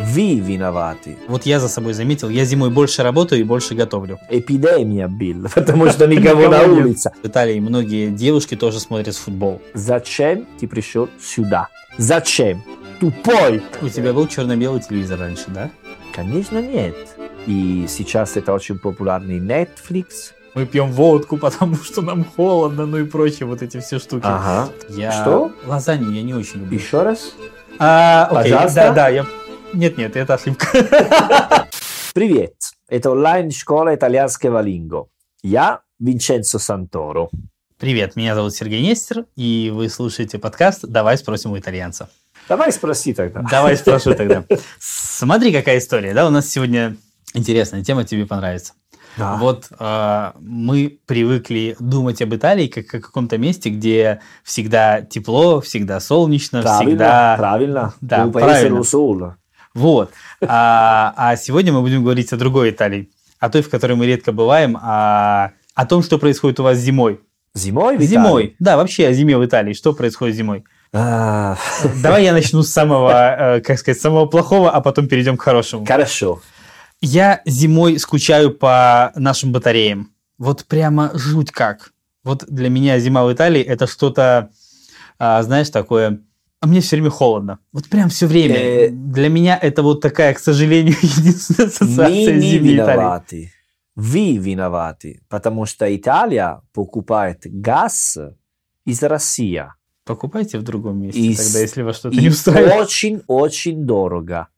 Вы виноваты. Вот я за собой заметил, я зимой больше работаю и больше готовлю. Эпидемия была, потому что никого на улице. В Италии многие девушки тоже смотрят футбол. Зачем ты пришел сюда? Зачем? Тупой. У тебя был черно-белый телевизор раньше, да? Конечно, нет. И сейчас это очень популярный Netflix. Мы пьем водку, потому что нам холодно, ну и прочие вот эти все штуки. Ага. Я... Что? Лазанью я не очень люблю. Еще раз. А, окей, Пожалуйста. да, да, я... Нет, нет, это ошибка. Привет. Это онлайн-школа итальянского линго. Я Винченцо Санторо. Привет, меня зовут Сергей Нестер, и вы слушаете подкаст «Давай спросим у итальянца». Давай спроси тогда. Давай спрошу тогда. Смотри, какая история, да? У нас сегодня интересная тема, тебе понравится. Да. Вот э, мы привыкли думать об Италии как о каком-то месте, где всегда тепло, всегда солнечно, Правильно, всегда... правильно. Да, paese правильно. Вот. А, а сегодня мы будем говорить о другой Италии, о той, в которой мы редко бываем, а, о том, что происходит у вас зимой. Зимой в Зимой. Да, вообще о зиме в Италии. Что происходит зимой? А, Давай я начну с самого, э, как сказать, самого плохого, а потом перейдем к хорошему. Хорошо. Я зимой скучаю по нашим батареям. Вот прямо жуть как. Вот для меня зима в Италии это что-то, а, знаешь, такое... А мне все время холодно. Вот прям все время. Э. Для меня это вот такая, к сожалению, единственная ассоциация не зимней Италии. Вы виноваты, потому что Италия покупает газ из России. Покупайте в другом месте, И тогда, если вас что-то не устраивает. очень-очень дорого.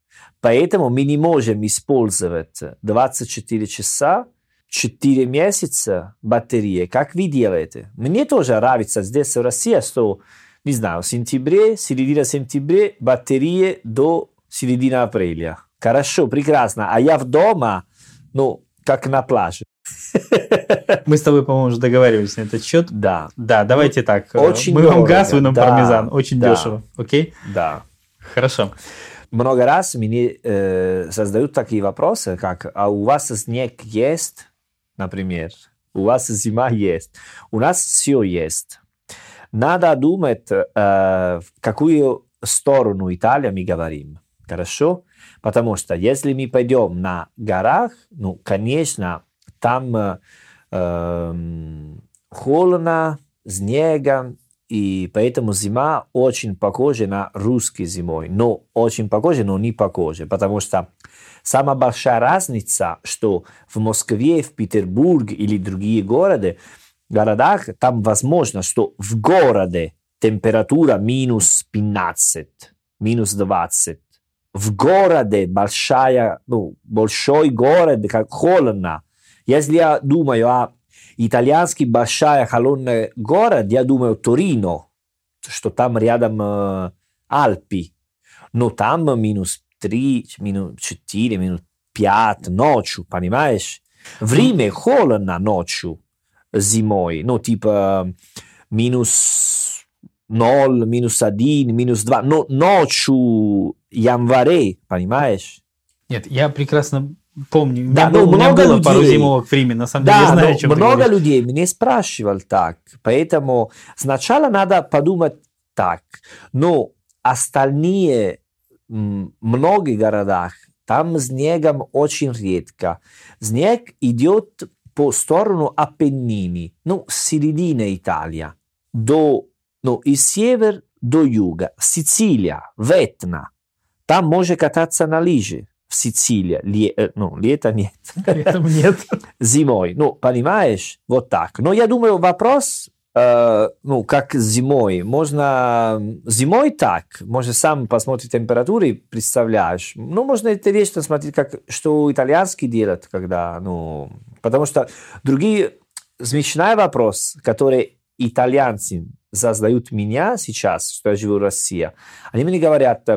Поэтому мы не можем использовать 24 часа, 4 месяца батареи, как вы делаете. Мне тоже нравится здесь в России, что, не знаю, в сентябре, середина сентября, батареи до середины апреля. Хорошо, прекрасно. А я в дома, ну, как на пляже. Мы с тобой, по-моему, уже договаривались на этот счет. Да, Да, давайте так. Очень Мы вам дорого, газ, вы нам да, пармезан. Очень да. дешево. Окей? да. Хорошо. Много раз мне э, создают такие вопросы, как «А у вас снег есть?» Например. «У вас зима есть?» У нас все есть. Надо думать, э, в какую сторону Италии мы говорим. Хорошо? Потому что если мы пойдем на горах, ну, конечно, там э, эм, холодно, снегом, и поэтому зима очень похожа на русский зимой. Но очень похожа, но не похожа. Потому что самая большая разница, что в Москве, в Петербурге или другие города, городах, там возможно, что в городе температура минус 15, минус 20. В городе большая, ну, большой город, как холодно. Если я думаю о итальянский большая холодный город, я думаю Торино, что там рядом э, Альпи. Но там минус 3, минус 4, минус 5 ночью, понимаешь? В Риме холодно ночью, зимой, ну, типа минус 0, минус 1, минус 2, но ночью январе, понимаешь? Нет, я прекрасно помню. Да, был- ну, меня много было пару людей. зимовок в Риме, на самом деле, я Да, знаю, о чем много людей меня спрашивал так, поэтому сначала надо подумать так, но остальные м, многих городах там снегом очень редко. Снег идет по сторону Апеннини, ну, середина Италии, до, ну, из север до юга, Сицилия, Ветна. Там можно кататься на лыжи в Сицилии, Ле- э, ну, лето нет Поэтому нет. зимой. Ну, понимаешь, вот так. Но я думаю, вопрос, э, ну, как зимой. Можно зимой так, можно сам посмотреть температуры, и представляешь. Ну, можно интересно смотреть, как, что итальянский делают, когда, ну, потому что другие, смешной вопрос, который итальянцы задают меня сейчас, что я живу в России, они мне говорят,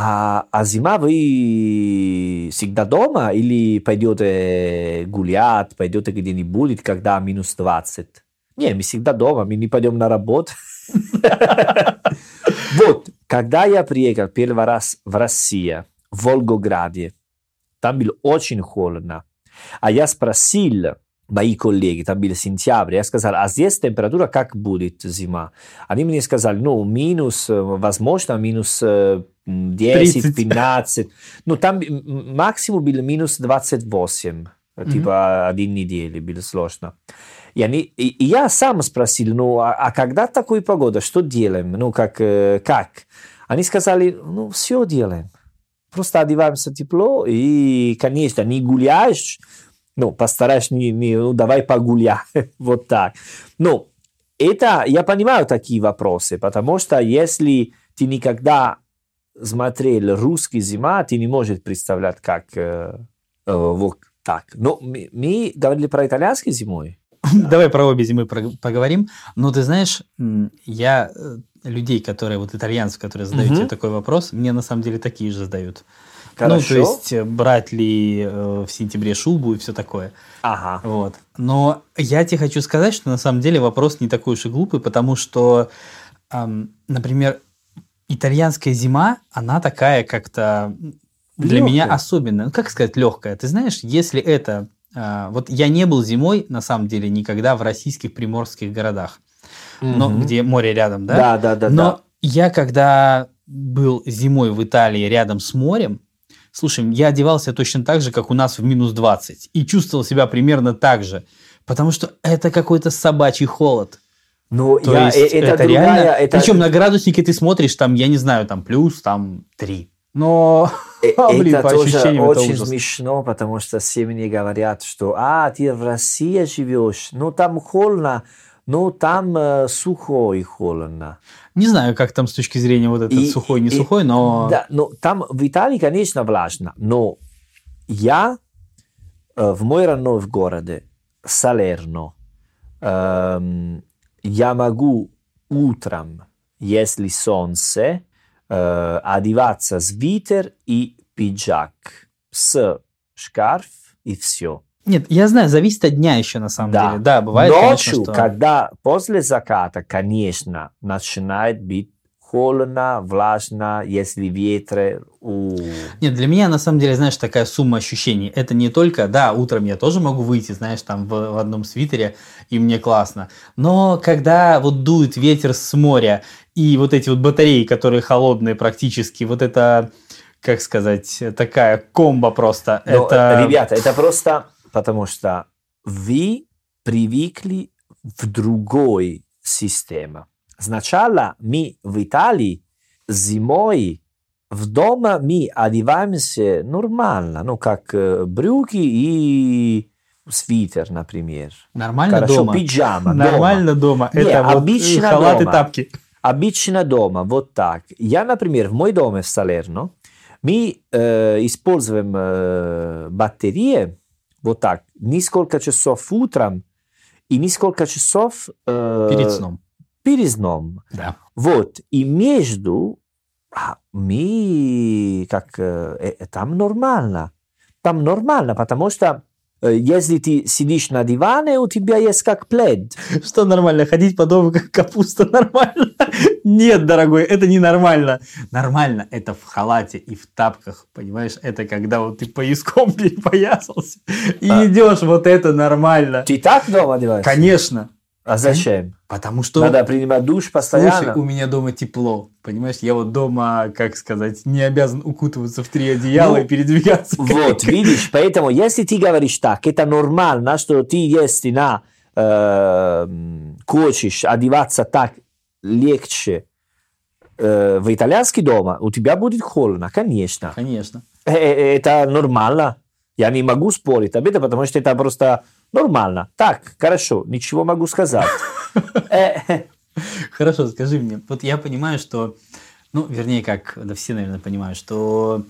а, а зима вы всегда дома или пойдете гулять, пойдете где-нибудь, когда минус 20? Не, мы всегда дома, мы не пойдем на работу. Вот, когда я приехал первый раз в Россию, в Волгограде, там было очень холодно. А я спросил, мои коллеги, там был сентябрь, я сказал, а здесь температура как будет зима? Они мне сказали, ну, минус, э, возможно, минус 10-15. Ну, там максимум был минус 28. Mm-hmm. Типа один недели было сложно. И, они, и, и я сам спросил, ну, а, а когда такой погода, что делаем? Ну, как, как? Они сказали, ну, все делаем. Просто одеваемся тепло, и, конечно, не гуляешь, ну, постараюсь не, не ну, давай погуляй, вот так. Ну, это, я понимаю такие вопросы, потому что если ты никогда смотрел русский зима, ты не можешь представлять, как э, э, вот так. Но мы, мы говорили про итальянский зимой. Давай про обе зимы поговорим. Но ты знаешь, я э, людей, которые вот итальянцев, которые задают тебе такой вопрос, мне на самом деле такие же задают. Хорошо. Ну, то есть, э, брать ли э, в сентябре шубу и все такое. Ага. Вот. Но я тебе хочу сказать, что на самом деле вопрос не такой уж и глупый, потому что, эм, например, итальянская зима, она такая как-то для легкая. меня особенная. Ну, как сказать, легкая. Ты знаешь, если это... Э, вот я не был зимой, на самом деле, никогда в российских приморских городах, угу. но, где море рядом, да? Да, да, да. Но да. я когда был зимой в Италии рядом с морем, Слушай, я одевался точно так же, как у нас в минус 20. И чувствовал себя примерно так же. Потому что это какой-то собачий холод. Ну, То я, есть, это, это другая, реально... Это... Причем на градуснике ты смотришь, там, я не знаю, там плюс, там 3. Но, э, блин, это по тоже очень это смешно, потому что все мне говорят, что, а, ты в России живешь, ну, там холодно, ну, там э, сухой холодно. Не знаю, как там с точки зрения вот этот и, сухой, не и, сухой, но... Да, но там в Италии, конечно, влажно, но я э, в мой родной городе, Салерно, э, я могу утром, если солнце, э, одеваться свитер и пиджак с шкаф и все. Нет, я знаю, зависит от дня еще на самом да. деле. Да, бывает, Ночью, конечно, что... когда после заката, конечно, начинает быть холодно, влажно, если ветры. У... Нет, для меня на самом деле, знаешь, такая сумма ощущений. Это не только, да, утром я тоже могу выйти, знаешь, там в, в одном свитере, и мне классно. Но когда вот дует ветер с моря, и вот эти вот батареи, которые холодные практически, вот это, как сказать, такая комба просто. Но, это... Ребята, это просто потому что вы привыкли в другой системе. Сначала мы в Италии зимой в дома мы одеваемся нормально, ну, как брюки и свитер, например. Нормально Хорошо, дома? пиджама. Нормально дома. дома. Это вот обычно халат дома. тапки. Обычно дома, вот так. Я, например, в мой доме в Салерно, мы э, используем э, батареи, вот так, несколько часов утром и несколько часов э, перед сном. Перед сном. Да. Вот, и между а, мы, как, э, э, там нормально. Там нормально, потому что Э, если ты сидишь на диване, у тебя есть как плед. Что нормально? Ходить по дому как капуста нормально? Нет, дорогой, это не нормально. Нормально это в халате и в тапках, понимаешь? Это когда вот ты пояском перепоясался и а. идешь, вот это нормально. Ты так дома одеваешься? Конечно. А зачем? Потому что... Надо принимать душ постоянно. Слушай, у меня дома тепло, понимаешь? Я вот дома, как сказать, не обязан укутываться в три одеяла ну, и передвигаться. Вот, видишь, поэтому, если ты говоришь так, это нормально, что ты, если на э, хочешь одеваться так легче э, в итальянский дома, у тебя будет холодно, конечно. Конечно. Э, э, это нормально. Я не могу спорить об этом, потому что это просто нормально. Так, хорошо, ничего могу сказать. Э, хорошо, скажи мне, вот я понимаю, что, ну, вернее, как, да все, наверное, понимают, что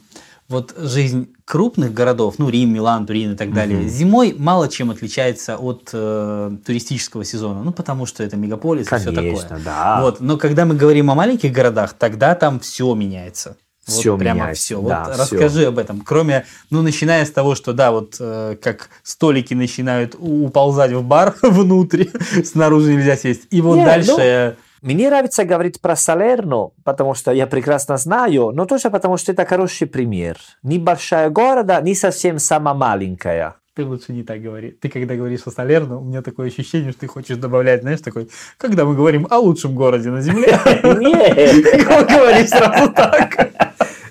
вот жизнь крупных городов, ну, Рим, Милан, Турин и так далее, угу. зимой мало чем отличается от э, туристического сезона. Ну, потому что это мегаполис Конечно, и все такое. Да. Вот. Но когда мы говорим о маленьких городах, тогда там все меняется. Все вот прямо меняется. все. Да, вот все. расскажи об этом. Кроме, ну, начиная с того, что, да, вот э, как столики начинают уползать в бар внутрь, снаружи нельзя сесть. И вот Нет, дальше... Ну... Мне нравится говорить про Салерно, потому что я прекрасно знаю, но тоже потому что это хороший пример. Небольшая города, не совсем самая маленькая. ты лучше не так говори. Ты когда говоришь о Салерно, у меня такое ощущение, что ты хочешь добавлять, знаешь, такой, когда мы говорим о лучшем городе на Земле, Нет. говоришь сразу так.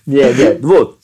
Нет, нет, вот.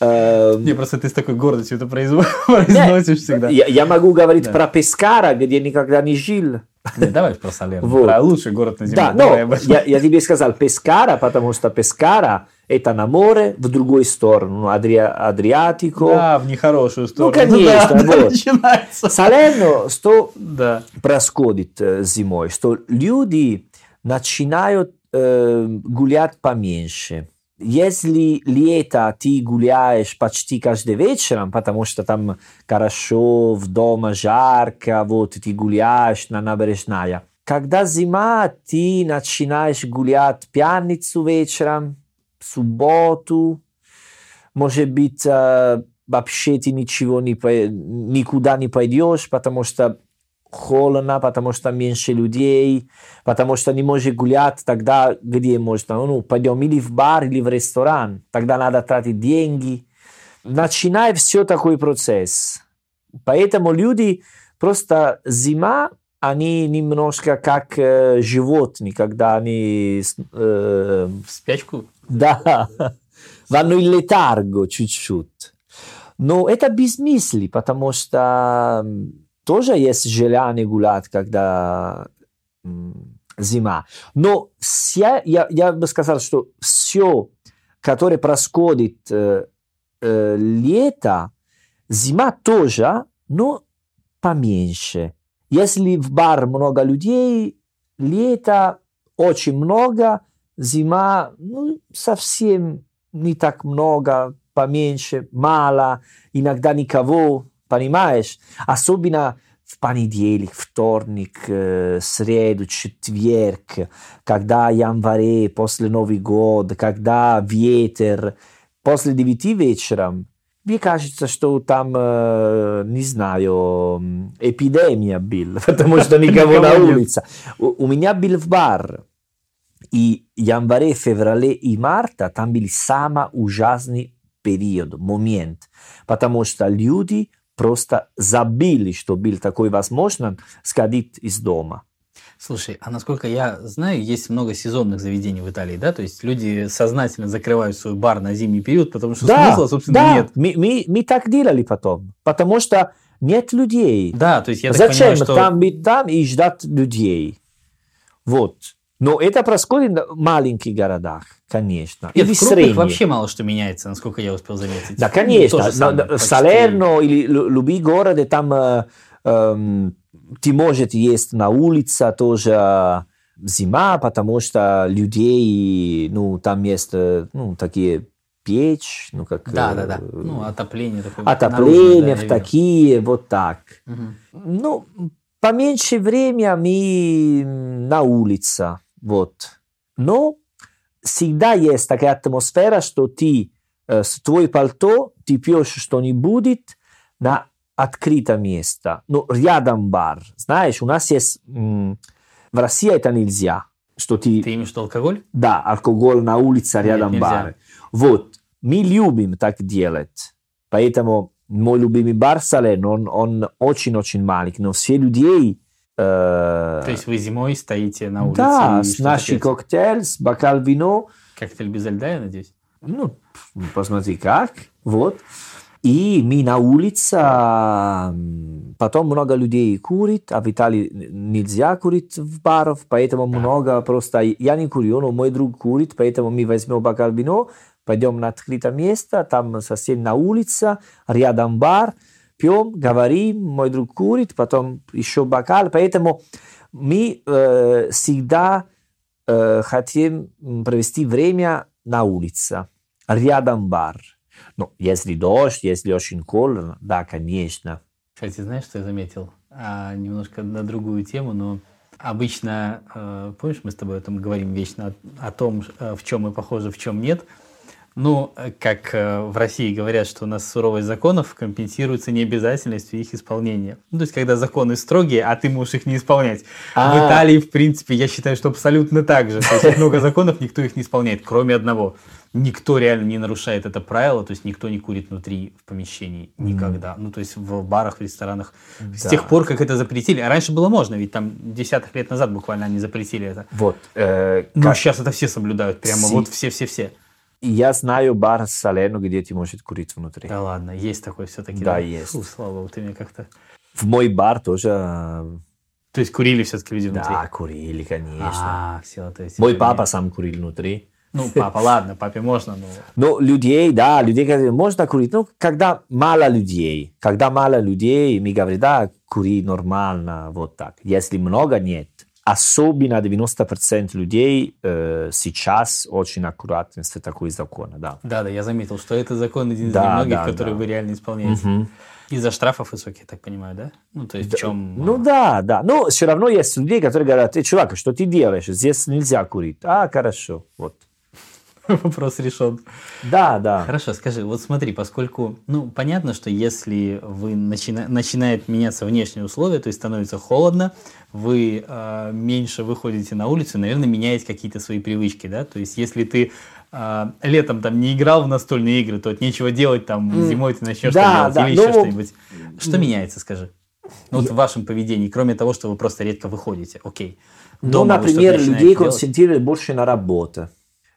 Эм, Не, просто ты с такой гордостью это произносишь всегда. Я, я могу говорить Да. про Пескара, где никогда не жил. Не, давай про Салерно, Вот. про лучший город на Земле. Да, Давай но я, я тебе сказал Пескара, потому что Пескара это на море в другую сторону, Адриа, Адриатико. Да, в нехорошую сторону. конечно, да, вот. начинается. Салерно, что Да. происходит э, зимой, что люди начинают э, гулять поменьше. Если лето ты гуляешь почти каждый вечер, потому что там хорошо, в дома жарко, вот ты гуляешь на набережной. Когда зима, ты начинаешь гулять пятницу вечером, субботу, может быть, э, вообще ты ничего не, никуда не пойдешь, потому что холодно, потому что меньше людей, потому что не можешь гулять тогда, где можно. Ну, пойдем или в бар, или в ресторан. Тогда надо тратить деньги. Начинает все такой процесс. Поэтому люди просто зима, они немножко как э, животные, когда они э, В спячку. да, vanno in letargo чуть-чуть. Но это бессмыслие, потому что тоже есть желание гулять, когда зима. Но вся, я, я бы сказал, что все, которое происходит э, э, лето, зима тоже, но поменьше. Если в бар много людей, лето очень много, зима ну, совсем не так много, поменьше, мало, иногда никого, понимаешь? Особенно в понедельник, вторник, среду, четверг, когда январе, после Новый год, когда ветер, после девяти вечером, мне кажется, что там, э, не знаю, эпидемия была, потому что никого на улице. У, у меня был в бар, и январе, феврале и марта там был самый ужасный период, момент, потому что люди просто забыли, что был такой возможность сходить из дома. Слушай, а насколько я знаю, есть много сезонных заведений в Италии, да? То есть люди сознательно закрывают свой бар на зимний период, потому что смысла, собственно, да, нет. Мы, мы, мы так делали потом, потому что нет людей. Да, то есть я так Зачем понимаю, что... там быть там и ждать людей? Вот. Но это происходит в маленьких городах, конечно. Нет, Или в средних. вообще мало что меняется, насколько я успел заметить. Да, конечно. То же Но- самое, в. Салерно или лю- любые города, там э, эм, ты можешь есть на улице тоже э, зима, потому что людей, ну, там есть, э, ну, такие печь, ну, как... Да, э, да, да. Ну, отопление такое. Отопление, наружное, да, в видел. такие, вот так. Мгм. Ну, поменьше время мы на улице, вот. Но всегда есть такая атмосфера, что ты э, с твой пальто, ты пьешь что-нибудь на открытом месте, ну, рядом бар. Знаешь, у нас есть, м, в России это нельзя, что ты, Ты имеешь виду алкоголь? да, алкоголь на улице рядом нельзя. бар. Вот, мы любим так делать, поэтому мой любимый бар Салерно, он, он очень-очень маленький, но все людей... э, То есть вы зимой стоите на улице да, с пьете? коктейль, с бокал вино, Коктейль без льда, я надеюсь? ну, посмотри как, вот. И мы на улице, потом много людей курит, а в Италии нельзя курить в барах, поэтому много просто, я не курю, но мой друг курит, поэтому мы возьмем бокал вино, пойдем на открытое место, там совсем на улице, рядом бар, пьем, говорим, мой друг курит, потом еще бокал, поэтому мы э, всегда э, хотим провести время на улице, рядом бар. Ну, если дождь, если очень холодно, да, конечно. Кстати, знаешь, что я заметил? А, немножко на другую тему, но обычно, э, помнишь, мы с тобой о том говорим вечно, о, о том, в чем мы похожи, в чем нет. Ну, э, как э, в России говорят, что у нас суровость законов компенсируется необязательностью их исполнения. Ну, то есть, когда законы строгие, а ты можешь их не исполнять. А. В Италии, в принципе, я считаю, что абсолютно так же. То есть, много законов, никто их не исполняет, кроме одного. Никто реально не нарушает это правило, то есть никто не курит внутри в помещении никогда. Ну, то есть в барах, в ресторанах. С Да. тех пор, как это запретили. А раньше было можно, ведь там десяток лет назад буквально они запретили это. Вот. э, Но как- сейчас это все соблюдают. Прямо Си. вот все-все-все. Я знаю бар в Салерно, где ты можешь курить внутри. Да ладно, есть такой все-таки. Да, есть. Фу, слава богу, ты мне как-то... В мой бар тоже, э, То есть курили все-таки люди внутри? да, курили, конечно. А, все, то есть... Мой папа сам курил внутри. Ну, папа, ладно, папе можно, но... Но людей, да, людей, которые можно курить, ну, когда мало людей, когда мало людей, мы говорим, да, кури нормально, вот так. Если много, нет. Особенно 90% людей э, сейчас очень аккуратны с такой законом, да. Да, да, я заметил, что это закон один из Да, немногих, да, который да. вы реально исполняете. Мгм. Из-за штрафов высоких, так понимаю, да? Ну, то есть в чем... Ну да, да. Но все равно есть люди, которые говорят, «Эй, чувак, что ты делаешь? Здесь нельзя курить. А, хорошо, вот. Вопрос решен. Да, да. Хорошо, скажи, вот смотри, поскольку, ну, понятно, что если вы начина... начинает меняться внешние условия, то есть становится холодно, вы э, меньше выходите на улицу, наверное, меняете какие-то свои привычки, да? То есть если ты э, летом там не играл в настольные игры, то от нечего делать, там М, зимой ты начнешь да, делать да, или еще ну, что-нибудь. Что меняется, скажи? Ну, вот в вашем поведении, кроме того, что вы просто редко выходите, окей. Ну, Дома вы например, людей делать? концентрировали больше на работу.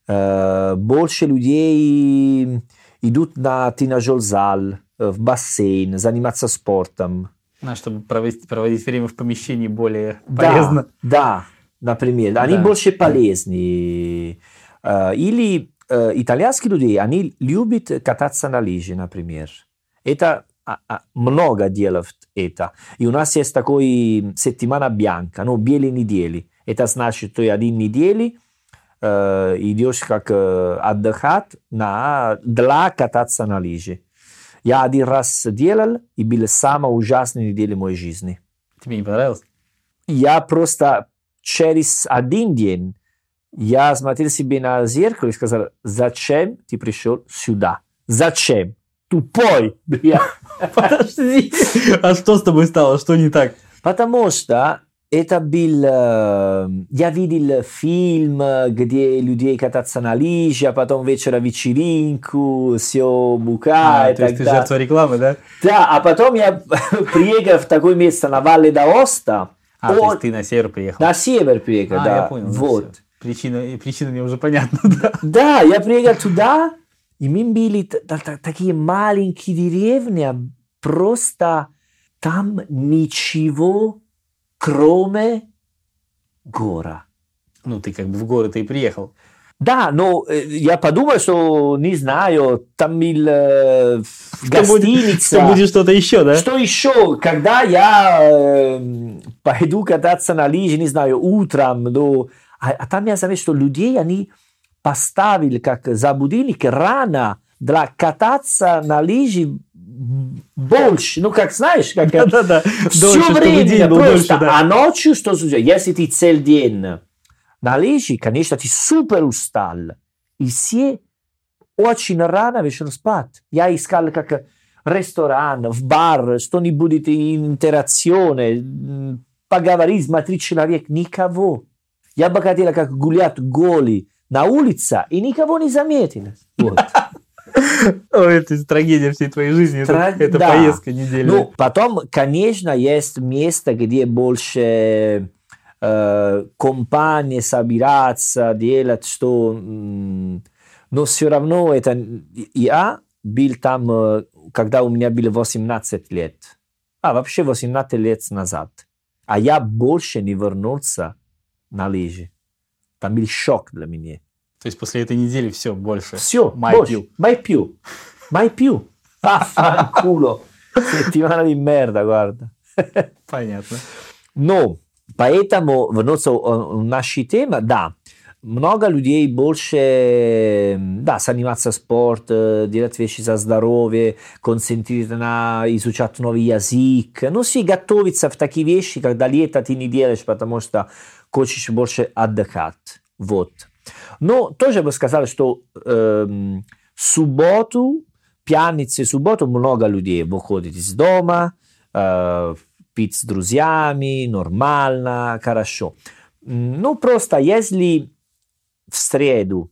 Э, Больше людей идут на тренажер-зал, э, в бассейн, заниматься спортом. А, чтобы проводить, проводить время в помещении более Да, полезно. Да, например. Они Да. больше полезны. Э, Или итальянские люди, они любят кататься на лыжи, например. Это а, а, много делают это. И у нас есть такой сеттимана бьянка, ну, белые недели. Это значит, что один недели э, идешь как э, отдыхать на, для кататься на лыжи. Я один раз делал, и была самая ужасная неделя моей жизни. Тебе не понравилось? Я просто через один день я смотрел себе на зеркало и сказал, зачем ты пришел сюда? Зачем? Тупой! бля». Подожди. А что с тобой стало? Что не так? Потому что это был... Я видел фильм, где людей катаются на лыжах, а потом вечером вечеринку, все А, букает. то есть ты жертва рекламы, да? Да, а потом я приехал в такое место на Вале d'Аоста. А, то есть ты на север приехал. На север приехал, а, да. я понял. Вот. Причина, причина мне уже понятна, да. Да, я приехал туда, и мы были такие маленькие деревни, а просто там ничего, кроме гора. Ну, ты как бы в город и приехал. Да, но э, я подумал, что, не знаю, там был э, будет, гостиница. что будет что-то еще, да? Что еще, когда я э, пойду кататься на лыжи, не знаю, утром, ну, а, а там я заметил, что людей, они поставили как за будильник рано для кататься на лыжи больше, ну, как знаешь, как Да-да-да. все Дольше, чтобы время день просто, дольше, да. а ночью что случается? Если ты целый день на лыжи, конечно, ты супер устал, и все очень рано вечером спать. Я искал как ресторан, в бар, что-нибудь интеракционе, м, поговорить, смотреть человек, никого. Я бы хотел как гулять голый на улице, и никого не заметил. Вот. Ой, это трагедия всей твоей жизни. Это, Тра- это да. поездка недельная. Ну, потом, конечно, есть место, где больше э, компании собираться, делать что... Но все равно это... Я был там, э, когда у меня было 18 лет. А, вообще 18 лет назад. А я больше не вернулся на лыжи. Там был шок для меня. То есть после этой недели все, больше. Все, Mai больше. più. Mai più. Mai più. Vaffanculo. Settimana di merda, guarda. Понятно. Но, поэтому, вернуться в наши темы, да, много людей больше, да, заниматься спорт, э, делать вещи за здоровье, концентрироваться на изучать новый язык, ну, все готовиться в такие вещи, когда лето ты не делаешь, потому что хочешь больше отдыхать, вот. Но тоже бы сказал, что эм, Субботу, пятницу и субботу много людей выходит из дома, э, пить с друзьями, нормально, хорошо. Ну, просто если в среду,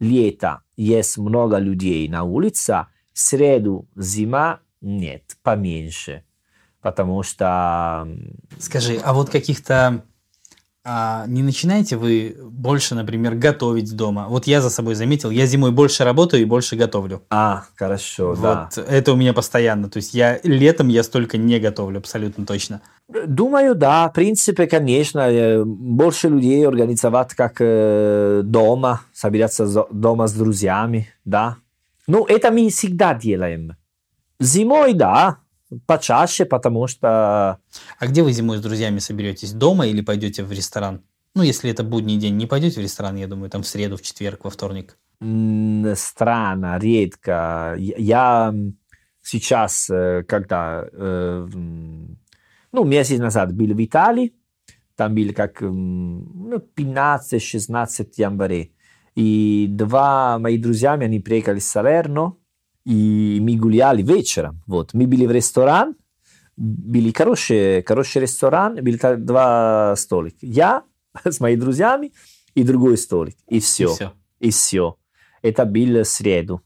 лето, есть много людей на улице, в среду, зима, нет, поменьше. Потому что... Скажи, а вот каких-то а не начинаете вы больше, например, готовить дома? Вот я за собой заметил, я зимой больше работаю и больше готовлю. А, хорошо, вот да. Это у меня постоянно. То есть я летом я столько не готовлю, абсолютно точно. Думаю, да, в принципе, конечно, э, больше людей организовать как э, дома, собираться дома с друзьями, да. Ну, это мы всегда делаем. Зимой, да, почаще, потому что... А где вы зимой с друзьями соберетесь? Дома или пойдете в ресторан? Ну, если это будний день, не пойдете в ресторан, я думаю, там в среду, в четверг, во вторник? Странно, редко. Я сейчас, э, когда, э, ну, месяц назад был в Италии, там был как ну, 15-16 января, и два мои друзья, они приехали с Салерно, и мы гуляли вечером. Вот. Мы были в ресторан, были хороший, хороший ресторан, были два столика. Я с моими друзьями и другой столик. И все. И все. И все. Это был среду.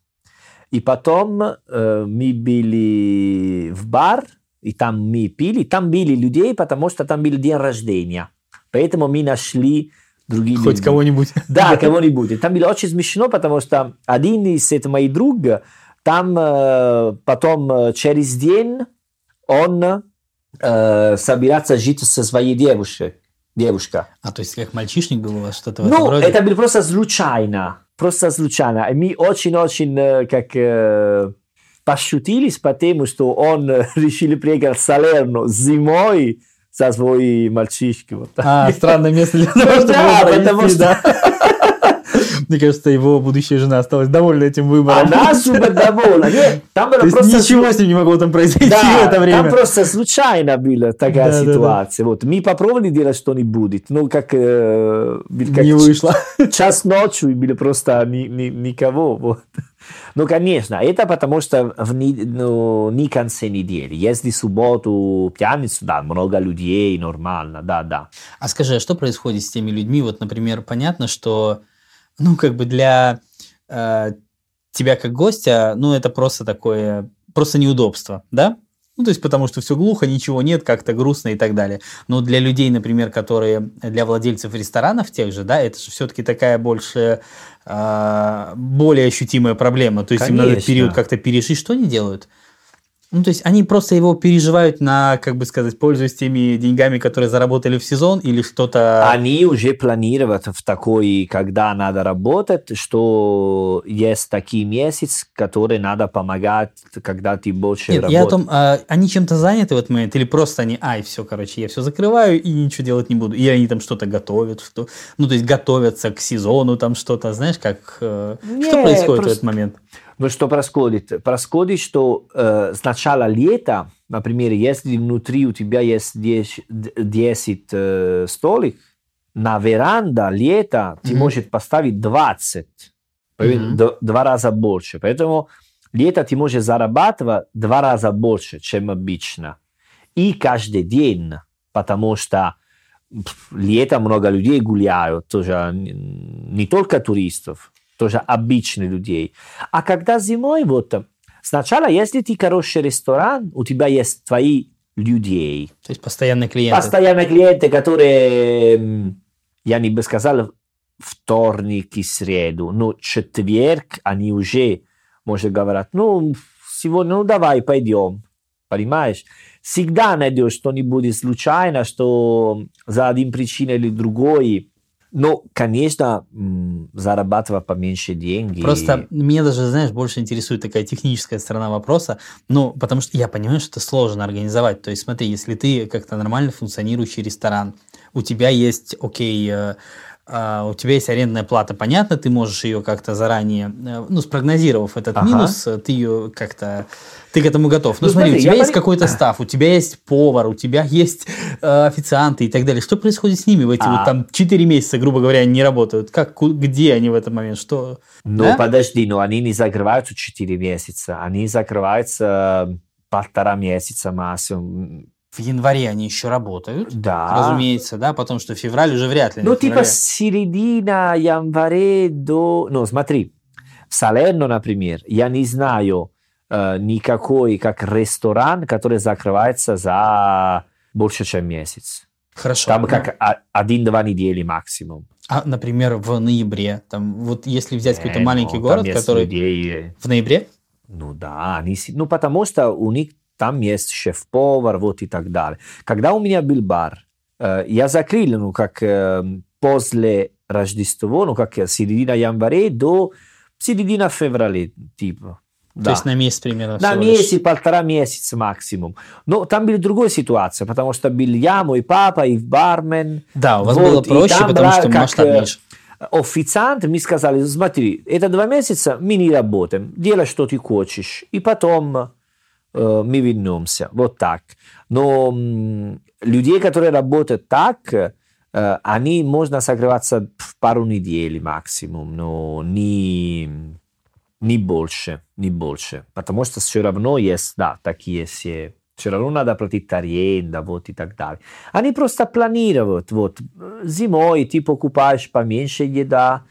И потом э, мы были в бар, и там мы пили. Там были людей, потому что там был день рождения. Поэтому мы нашли другие Хоть кого-нибудь. Да, кого-нибудь. Там было очень смешно, потому что один из моих друг там э, потом э, через день он э, собирается жить со своей девушкой. Девушка. А то есть как мальчишник был у вас что-то Ну, это было просто случайно. Просто случайно. И мы очень-очень как пошутились, потому что он решил приехать в Салерно зимой со своей мальчишкой. Вот. А, странное место для того, чтобы Да, потому что... Мне кажется, его будущая жена осталась довольна этим выбором. Она супер довольна. Нет, там было просто... ничего с ним не могло там произойти да, в это время. там просто случайно была такая да, ситуация. Да, да. Вот. Мы попробовали делать что-нибудь, ну, как... Э, как не вышло. Час ночью, и было просто ни, ни, никого. Вот. Ну, конечно, это потому что в ну, не конце недели. Если субботу, пятницу, да, много людей, нормально, да, да. А скажи, а что происходит с теми людьми? Вот, например, понятно, что ну, как бы для э, тебя как гостя, ну, это просто такое, просто неудобство, да? Ну, то есть, потому что все глухо, ничего нет, как-то грустно и так далее. Но для людей, например, которые, для владельцев ресторанов тех же, да, это же все-таки такая больше, э, более ощутимая проблема. То есть, Конечно. им надо период как-то пережить. Что они делают? Ну, то есть они просто его переживают на, как бы сказать, пользуясь теми деньгами, которые заработали в сезон или что-то... Они уже планируют в такой, когда надо работать, что есть такие месяцы, которые надо помогать, когда ты больше Нет, работаешь. я о том, а, они чем-то заняты в этот момент или просто они, ай, все, короче, я все закрываю и ничего делать не буду. Или они там что-то готовят, что... ну, то есть готовятся к сезону, там что-то, знаешь, как... Э, Нет, что происходит просто... в этот момент? Но что происходит? Происходит, что э, с начала лета, например, если внутри у тебя есть 10, 10 э, столик, на веранда лета mm-hmm. ты можешь поставить 20, mm-hmm. два раза больше. Поэтому лето ты можешь зарабатывать два раза больше, чем обычно. И каждый день, потому что лето много людей гуляют, тоже не только туристов тоже обычных людей. А когда зимой, вот, сначала, если ты хороший ресторан, у тебя есть твои людей. То есть постоянные клиенты. Постоянные клиенты, которые, я не бы сказал, вторник и среду, но четверг они уже, может, говорят, ну, сегодня, ну, давай, пойдем. Понимаешь? Всегда найдешь что-нибудь случайно, что за один причиной или другой ну, конечно, зарабатывать поменьше деньги. Просто мне даже, знаешь, больше интересует такая техническая сторона вопроса, ну, потому что я понимаю, что это сложно организовать. То есть, смотри, если ты как-то нормально функционирующий ресторан, у тебя есть, окей, э, у тебя есть арендная плата, понятно, ты можешь ее как-то заранее, э, ну, спрогнозировав этот ага. минус, ты ее как-то, ты к этому готов. Но ну, смотри, смотри, у тебя есть какой-то став, у тебя есть повар, у тебя есть э, официанты и так далее. Что происходит с ними в эти а. вот там 4 месяца, грубо говоря, они не работают? Как, где они в этот момент? Что? Ну, да? подожди, но они не закрываются 4 месяца, они закрываются полтора месяца максимум в январе они еще работают. Да. Разумеется, да, потому что февраль уже вряд ли. Ну, типа середина января до... Ну, смотри, в Салерно, например, я не знаю э, никакой как ресторан, который закрывается за больше, чем месяц. Хорошо. Там как один-два недели максимум. А, например, в ноябре, там, вот если взять какой-то маленький ну, город, который... Людей... В ноябре? Ну да, они... ну потому что у них там есть шеф-повар, вот и так далее. Когда у меня был бар, э, я закрыл, ну, как э, после Рождества, ну, как середина января до середина февраля, типа. То да. есть на месяц примерно? На месяц, лишь. полтора месяца максимум. Но там была другая ситуация, потому что был я, мой папа и бармен. Да, у вас вот, было проще, потому что масштаб меньше. Официант мне сказали, смотри, это два месяца мы не работаем, делай, что ты хочешь, и потом э, мы вернемся. Вот так. Но людей, которые работают так, э, они можно согреваться в пару недель максимум, но не, не больше, не больше. Потому что все равно есть, да, такие все все равно надо платить аренда, вот и так далее. Они просто планируют, вот, зимой ты покупаешь поменьше еда,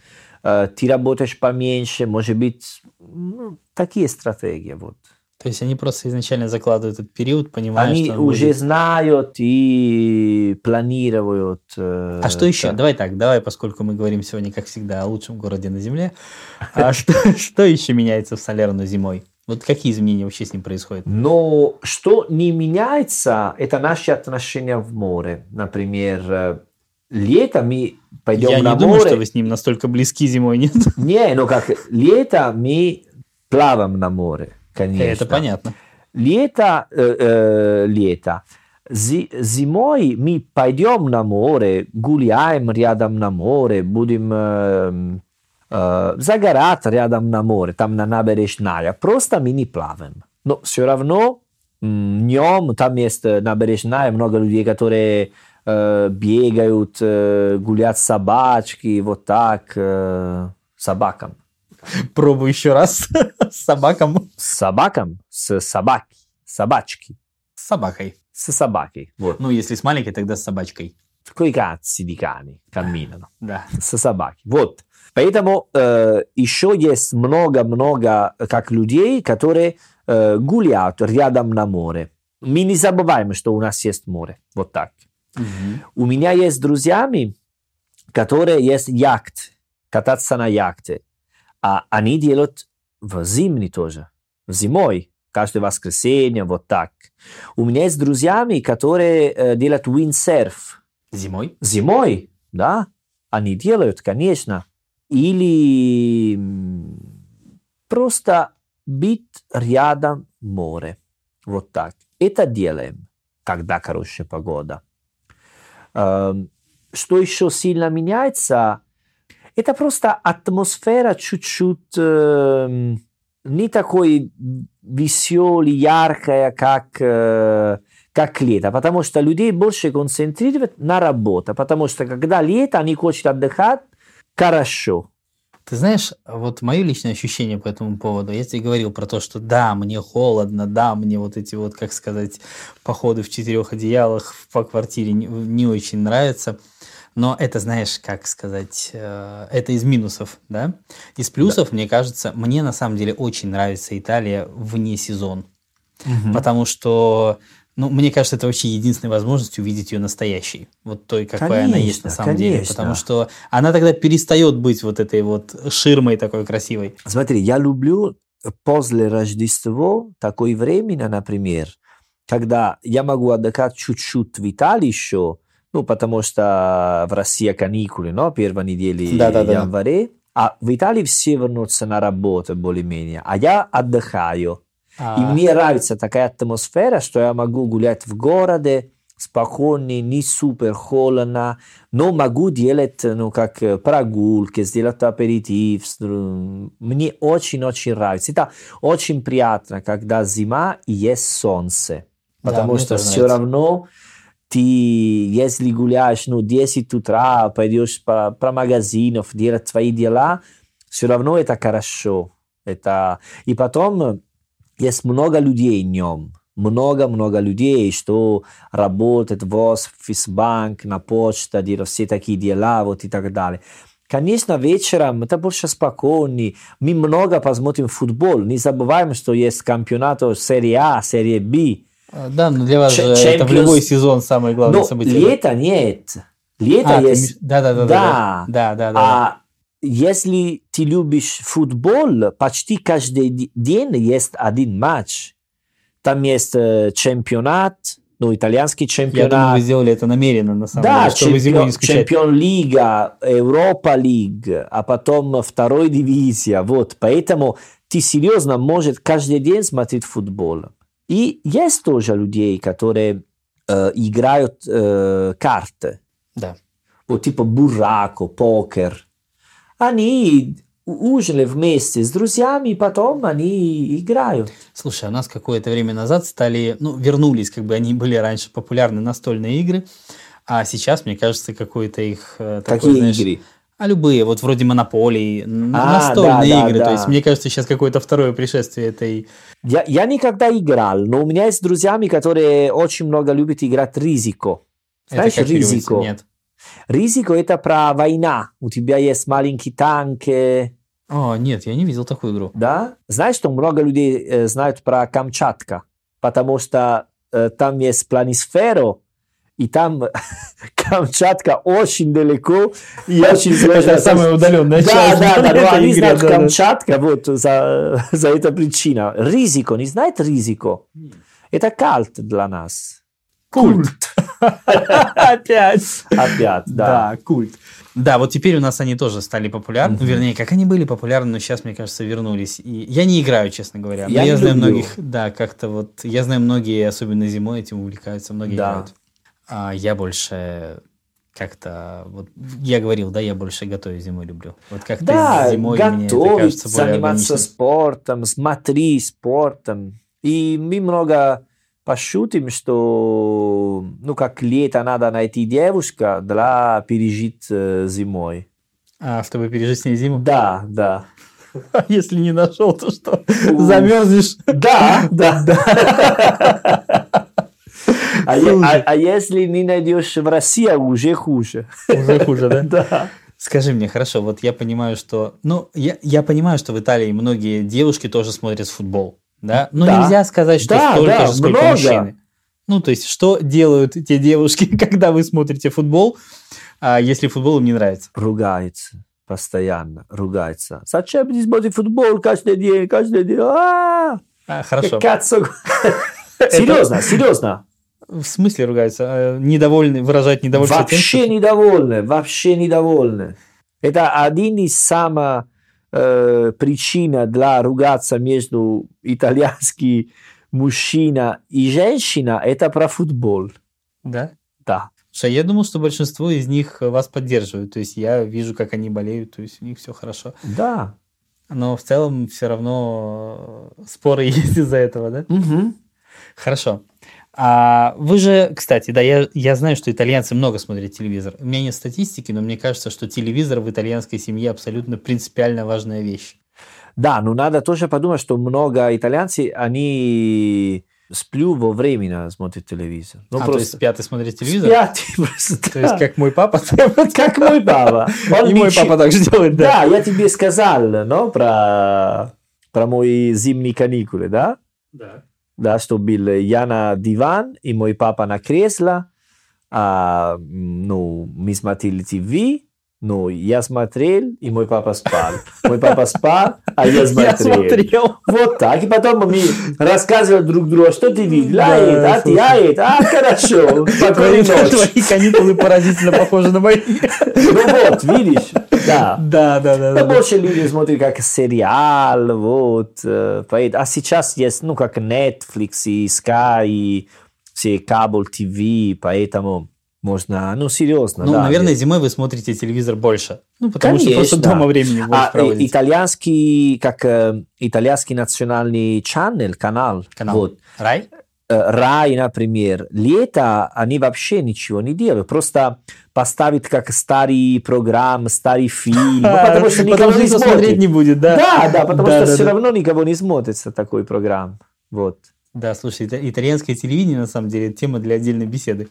э, ты работаешь поменьше, может быть, ну, такие стратегии, вот. То есть они просто изначально закладывают этот период, понимая, они что уже будет... знают и планируют. Э, а что еще? Давай так, давай, поскольку мы говорим сегодня, как всегда, о лучшем городе на Земле. А что, еще меняется в Салерно зимой? Вот какие изменения вообще с ним происходят? Но что не меняется, это наши отношения в море. Например, э, лето мы пойдем Я на не думаю, что вы с ним настолько близки зимой, нет? Не, ну как, лето мы плаваем на море конечно. Это понятно. Лето, э, э, лето. Зимой мы пойдем на море, гуляем рядом на море, будем э, э, загорать рядом на море, там на набережная. Просто мы не плаваем. Но все равно днем там есть набережная, много людей, которые э, бегают, э, гуляют собачки, вот так, э, собакам. Пробую еще раз. С собаком. С собаком? С собаки. Собачки. С собакой. С собакой. Вот. Ну, если с маленькой, тогда с собачкой. Coi cazzi di cani camminano. Да. С собаки. Вот. Поэтому э, еще есть много-много как людей, которые э, гуляют рядом на море. Мы не забываем, что у нас есть море. Вот так. Угу. У меня есть друзьями, которые есть яхт, кататься на яхте. А они делают в зимний тоже, в зимой, каждое воскресенье, вот так. У меня есть друзьями, которые э, делают windsurf. Зимой? Зимой, да. Они делают, конечно. Или просто быть рядом море. Вот так. Это делаем, когда хорошая погода. Что еще сильно меняется? Это просто атмосфера чуть-чуть э, не такой веселый, яркая, как, э, как лето, потому что людей больше концентрируют на работу, потому что когда лето, они хотят отдыхать хорошо. Ты знаешь, вот мое личное ощущение по этому поводу, я тебе говорил про то, что да, мне холодно, да, мне вот эти вот, как сказать, походы в четырех одеялах по квартире не, не очень нравятся. Но это, знаешь, как сказать, э, это из минусов, да? Из плюсов, да. мне кажется, мне на самом деле очень нравится Италия вне сезон. Угу. Потому что, ну, мне кажется, это вообще единственная возможность увидеть ее настоящей. Вот той, какой конечно, она есть на самом конечно. деле. Потому что она тогда перестает быть вот этой вот ширмой такой красивой. Смотри, я люблю после Рождества такое время, например, когда я могу отдыхать чуть-чуть в Италии еще, ну, потому что в России каникулы, но первая неделя да, да, января, а в Италии все вернутся на работу более-менее, а я отдыхаю. А. И мне нравится такая атмосфера, что я могу гулять в городе, спокойный, не супер холодно, но могу делать, ну, как э, прогулки, сделать аперитив. Мне очень-очень нравится. Это очень приятно, когда зима и есть солнце. Потому мне что все нравится. равно ты, если гуляешь, ну, 10 утра, пойдешь по, по магазинов, делать твои дела, все равно это хорошо. Это... И потом э, есть много людей в нем. Много-много людей, что работают в офис-банк, на почте, делают все такие дела, вот и так далее. Конечно, вечером это больше спокойнее. Мы много посмотрим футбол. Не забываем, что есть кампионат серии А, серии Б. А, Да, но для вас Ч- же это в Champions- любой сезон самое главное Но событие. лето нет. Лето А, ты есть... имеешь- да, да, да, да, Да. да, да, да. А если ты любишь футбол, почти каждый день есть один матч. Там есть э, чемпионат, ну, итальянский Я думаю, чемпионат. вы сделали это намеренно, на самом да, деле, чтобы зимой не чемпион, скучать. чемпион лига, Европа лиг, а потом второй дивизия. Вот, поэтому ты серьезно можешь каждый день смотреть футбол. И есть тоже людей, которые э, играют э, карты. Да. вот типа бурако, покер. Они ужинали вместе с друзьями, и потом они играют. Слушай, у нас какое-то время назад стали, ну, вернулись, как бы они были раньше популярны настольные игры, а сейчас, мне кажется, какой-то их э, такой, Какие знаешь, игры? А любые, вот вроде монополии, А, настольные да, да, игры. да. То есть, мне кажется, сейчас какое-то второе пришествие этой. Я, я никогда играл, но у меня есть друзьями, которые очень много любят играть ризико. Знаешь, это как ризико? Нет. Ризико это про война. У тебя есть маленький танк, э, О, нет, я не видел такую игру. да? Знаешь, что много людей э, знают про Камчатка, потому что э, там есть планисферу, и там Камчатка очень далеко и очень сложно. Это самая удаленная Да, часть. да, да, но этой они игры, знают да, да. Камчатка вот за, за эту причину. Ризико, не знает ризико? Это кальт для нас. Культ. Опять. Опять, да. Да, культ. Да, вот теперь у нас они тоже стали популярны. Ну, Вернее, как они были популярны, но сейчас, мне кажется, вернулись. И я не играю, честно говоря. Но Я я, знаю люблю. многих, да, как-то вот. Я знаю многие, особенно зимой, этим увлекаются, многие Да. играют. А я больше как-то вот я говорил, да, я больше готовить зимой люблю. Вот как-то Да, зимой мне это готовить, кажется более заниматься органичным. спортом, смотри спортом. И мы много пошутим, что ну как лето надо найти девушка для пережить э, зимой. А, чтобы пережить с ней зиму. Да, да. А если не нашел, то что? Замерзнешь. Да, да, да. А, а- а если не найдешь в России, уже хуже. Уже хуже, да? Да. Скажи мне, хорошо, вот я понимаю, что... Ну, я, я понимаю, что в Италии многие девушки тоже смотрят футбол, да? Но Да. нельзя сказать, что Да, столько да, же, сколько много. мужчины. Ну, то есть, что делают те девушки, когда вы смотрите футбол, а если футбол им не нравится? Ругается. Постоянно ругается. Зачем ты смотришь футбол каждый день, каждый день? А, А, хорошо. Серьезно, серьезно. В смысле ругаются? А, Недовольны, выражать недовольство тем, Вообще что- недовольны, вообще недовольны. Это один из самых э, причин для ругаться между итальянский мужчина и женщина. Это про футбол. Да? Да. Слушай, я думал, что большинство из них вас поддерживают. То есть, я вижу, как они болеют, то есть, у них все хорошо. Да. Но в целом все равно э, споры есть из-за этого, да? Мгм. Хорошо. А вы же, кстати, да, я, я знаю, что итальянцы много смотрят телевизор. У меня нет статистики, но мне кажется, что телевизор в итальянской семье абсолютно принципиально важная вещь. Да, но надо тоже подумать, что много итальянцев, они сплю во время смотрят телевизор. Ну, а, то есть спят и смотрят телевизор? спят просто, То есть да. как мой папа? Как мой папа. И мой папа так же делает, да. Да, я тебе сказал, no, про, про мои зимние каникулы, да? Да. da su bili eh, ja na divan i moj papa na kresla, a, mm, no, mi smo imeli TV, ну, я смотрел, и мой папа спал. Мой папа спал, а я Я смотрел. смотрел. Вот так. И потом мы рассказывали друг другу, что ты видел, а Да, это, а ты, а это, а хорошо, спокойной ночи. твои каникулы поразительно похожи на мои. Ну вот, видишь, да. Да, да, да. Да, больше люди смотрят как сериал, вот. э, А сейчас есть, ну, как Netflix и Sky, и все кабель ТВ, поэтому можно, ну, серьезно, Ну, да. наверное, где- зимой вы смотрите телевизор больше. Ну, потому что Конечно. просто дома времени больше А, проводите. итальянский, как э, итальянский национальный channel, канал, Канал. вот, Рай? э, Рай, например, лето они вообще ничего не делают, просто поставить как старый программ, старый фильм, ну, потому что никого не что смотреть не будет, да? Да, да, потому что все равно никого не смотрится такой программ. Вот. Да, слушай, ита- итальянское телевидение, на самом деле, тема для отдельной беседы.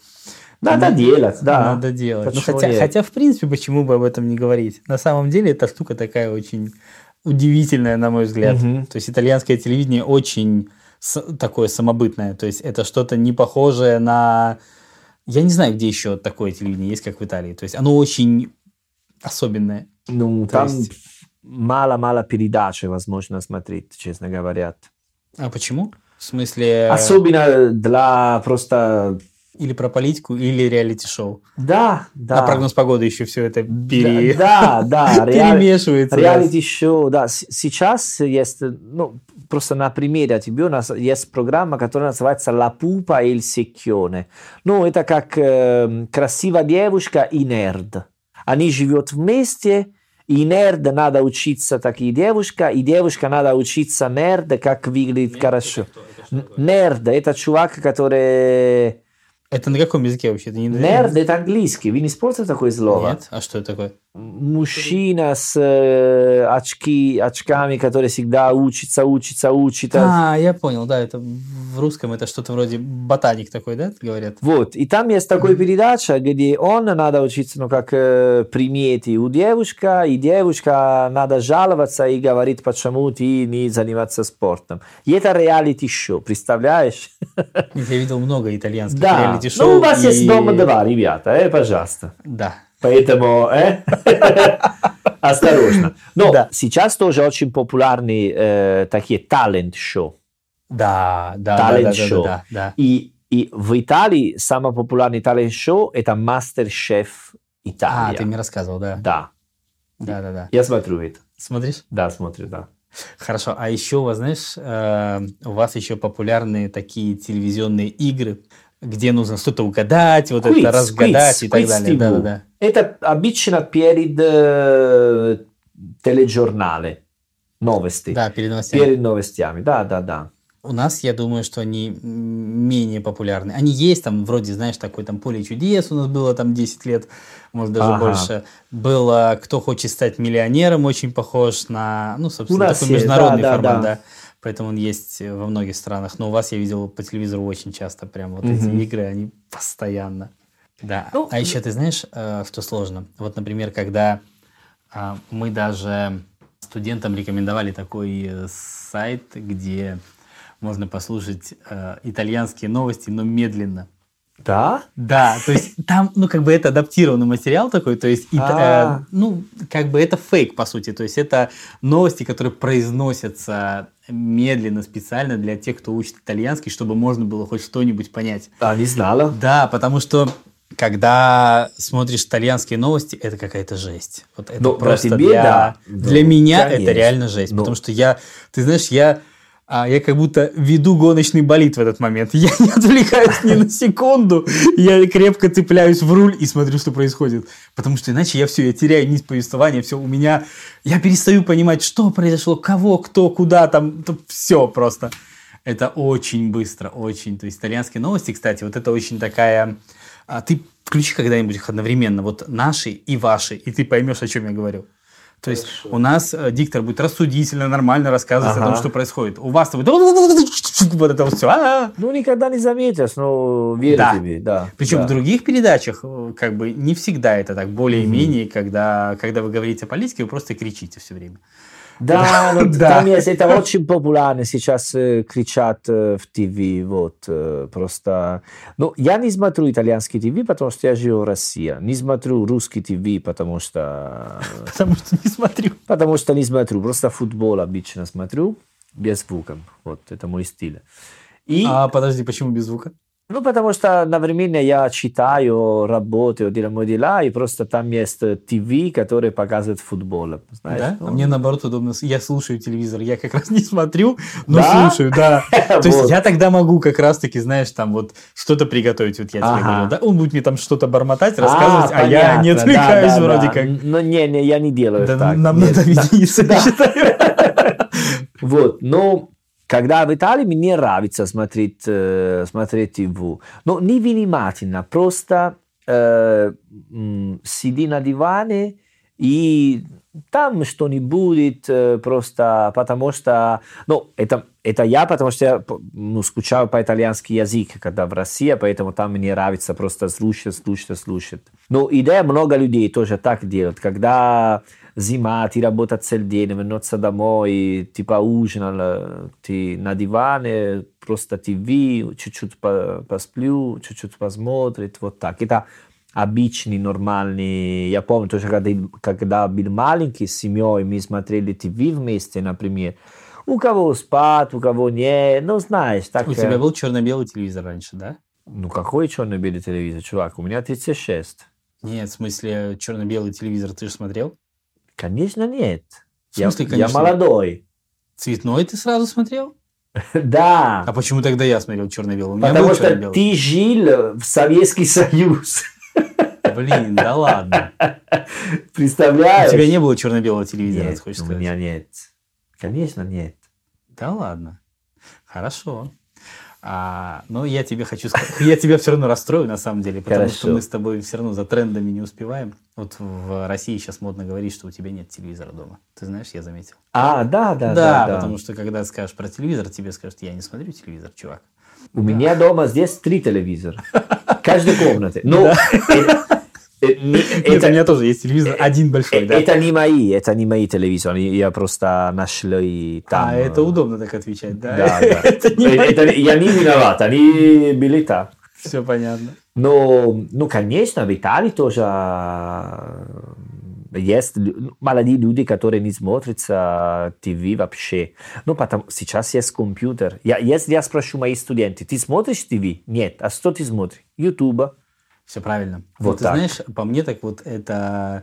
Надо делать, да. Надо делать. Ну, хотя, хотя, в принципе, почему бы об этом не говорить? На самом деле, эта штука такая очень удивительная, на мой взгляд. Мгм. То есть, итальянское телевидение очень такое самобытное. То есть, это что-то не похожее на... Я не знаю, где еще такое телевидение есть, как в Италии. То есть, оно очень особенное. Ну, То там есть- мало-мало передачи возможно смотреть, честно говоря. А почему? В смысле... Особенно для просто... Или про политику, или реалити-шоу. Да, да. А прогноз погоды еще все это пере- Да, да, перемешивается. да. Реалити-шоу, да. Сейчас есть, ну, просто на примере тебе у нас есть программа, которая называется «La pupa e il secchione». Ну, это как э, красивая девушка и нерд. Они живут вместе, и нерд надо учиться так и девушка, и девушка надо учиться нерд, как выглядит хорошо. Н- Нерд – это чувак, который... Это на каком языке вообще? Это не Нерд – это английский. Вы не используете такое слово? Нет? А что это такое? Мужчина с э, очки, очками, который всегда учится, учится, учится. А, я понял, да, это в русском это что-то вроде ботаник такой, да, говорят? Вот, и там есть такая передача, где он надо учиться, ну, как э, приметы у девушка, и девушка надо жаловаться и говорить, почему ты не заниматься спортом. И это реалити-шоу, представляешь? Я видел много итальянских Да, реалити-шоу. ну у вас и- есть дома два, ребята, э, пожалуйста. Да. Поэтому э, осторожно. Но Да. сейчас тоже очень популярны э, такие талент-шоу. Да, да, да, да, да, Талент-шоу. да, да. И, и в Италии самое популярное талент-шоу это Мастер-шеф А, Италия. ты мне рассказывал, да. Да, Да, да, да. я смотрю это. Смотришь? Да, смотрю, да. Хорошо, а еще у вас, знаешь, э, у вас еще популярные такие телевизионные игры, где нужно что-то угадать, вот Quiz, это разгадать quiz, и так quiz далее. Да, да, да. Это обычно перед э, тележурнале, новости. Да, перед новостями. Перед новостями, да, да, да. У нас, я думаю, что они менее популярны. Они есть там, вроде, знаешь, такой там «Поле чудес» у нас было там 10 лет, может, даже Ага. больше. Было «Кто хочет стать миллионером», очень похож на, ну, собственно, такой есть, международный да, формат, да. да. Поэтому он есть во многих странах. Но у вас я видел по телевизору очень часто прям вот эти Мгм. игры, они постоянно. Да. Ну, а еще ты знаешь, э, что сложно? Вот, например, когда а, мы даже студентам рекомендовали такой э, сайт, где можно послушать э, итальянские новости, но медленно. Да? Да, то есть там, ну, как бы это адаптированный материал такой, то есть, А. э, ну, как бы это фейк, по сути, то есть это новости, которые произносятся медленно, специально для тех, кто учит итальянский, чтобы можно было хоть что-нибудь понять. А, не знала. Да, потому что когда смотришь итальянские новости, это какая-то жесть. Вот это Ну, для просто тебе, для, да. для Ну, меня конечно. это реально жесть. Ну. Потому что я, ты знаешь, я, а, я как будто веду гоночный болид в этот момент. Я не отвлекаюсь ни на секунду. Я крепко цепляюсь в руль и смотрю, что происходит. Потому что иначе я все, я теряю нить повествования, все, у меня, я перестаю понимать, что произошло, кого, кто, куда, там, все просто. Это очень быстро, очень. То есть итальянские новости, кстати, вот это очень такая... а, ты включи когда-нибудь их одновременно, вот наши и ваши, и ты поймешь, о чем я говорю. То есть у нас э, диктор будет рассудительно, нормально рассказывать о том, Ага. что происходит. У вас будет вот это вот все. Ну, никогда не заметишь, но верю Да. тебе, да. Причем да. в других передачах э, как бы не всегда это так, более-менее, когда, когда вы говорите о политике, вы просто кричите все время. Да, ну, Да. там есть, это очень популярно сейчас э, кричат э, в ТВ, вот, э, просто... Ну, я не смотрю итальянский ТВ, потому что я живу в России, не смотрю русский ТВ, потому что... Потому что не смотрю. Потому что не смотрю, просто футбол обычно смотрю, без звука, вот, это мой стиль. И... А подожди, почему без звука? Ну, потому что одновременно я читаю, работаю, делаю дела, и просто там есть ТВ, который показывает футбол. Знаешь? Да? Ну, А мне наоборот удобно. Я слушаю телевизор. Я как раз не смотрю, но Да? слушаю, да. То есть я тогда могу как раз-таки, знаешь, там вот что-то приготовить. Вот я тебе говорю, да? Он будет мне там что-то бормотать, рассказывать, а, я не отвлекаюсь вроде как. Ну, не, не, я не делаю так. нам надо видеться, считаю. Вот, но когда в Италии мне нравится смотреть, э, смотреть ТВ. Но не внимательно, просто э, сиди на диване и там что-нибудь э, просто потому что... Ну, это, это я, потому что я ну, скучаю по итальянский язык, когда в России, поэтому там мне нравится просто слушать, слушать, слушать. Но идея много людей тоже так делают, когда вернуться домой, ты поужинал, э, ты на диване, просто ТВ, чуть-чуть по- посплю, чуть-чуть посмотрит, вот так. Это обычный, нормальный. Я помню тоже, когда, когда был маленький, с семьей, мы смотрели ТВ вместе, например. У кого спать, у кого не, ну, знаешь, так... У тебя был черно-белый телевизор раньше, да? Ну, какой черно-белый телевизор, чувак? У меня 36. Нет, в смысле, черно-белый телевизор ты же смотрел? Конечно, нет. В смысле, я, конечно, я молодой. Цветной ты сразу смотрел? Да. А почему тогда я смотрел черно-белый? У Потому что черно-белый. ты жил в Советский Союз. Блин, да ладно. Представляешь? У тебя не было черно-белого телевизора, Нет, хочешь у сказать? меня нет. Конечно, нет. Да ладно. Хорошо. А, ну, я тебе хочу сказать, я тебя все равно расстрою, на самом деле, потому что Хорошо. мы с тобой все равно за трендами не успеваем. Вот в России сейчас модно говорить, что у тебя нет телевизора дома. Ты знаешь, я заметил. А, да, да, да. да. потому что когда скажешь про телевизор, тебе скажут, я не смотрю телевизор, чувак. У меня дома здесь три телевизора. Каждой комнате. Ну, это, э, Нет, у это, меня тоже есть телевизор, один большой, э, да? это не мои, это не мои телевизоры. Я просто нашел и там. А, это э, удобно так отвечать, да? Да, да. Это не Э, это я не виноват, они были так. Все понятно. Но, ну, конечно, в Италии тоже а, есть лю- молодые люди, которые не смотрят а, ТВ вообще. Ну, потому сейчас есть компьютер. Я, если я спрошу моих студентов, ты смотришь ТВ? Нет. А что ты смотришь? Ютуба. Все правильно. Вот Вот ты так. знаешь, по мне так вот это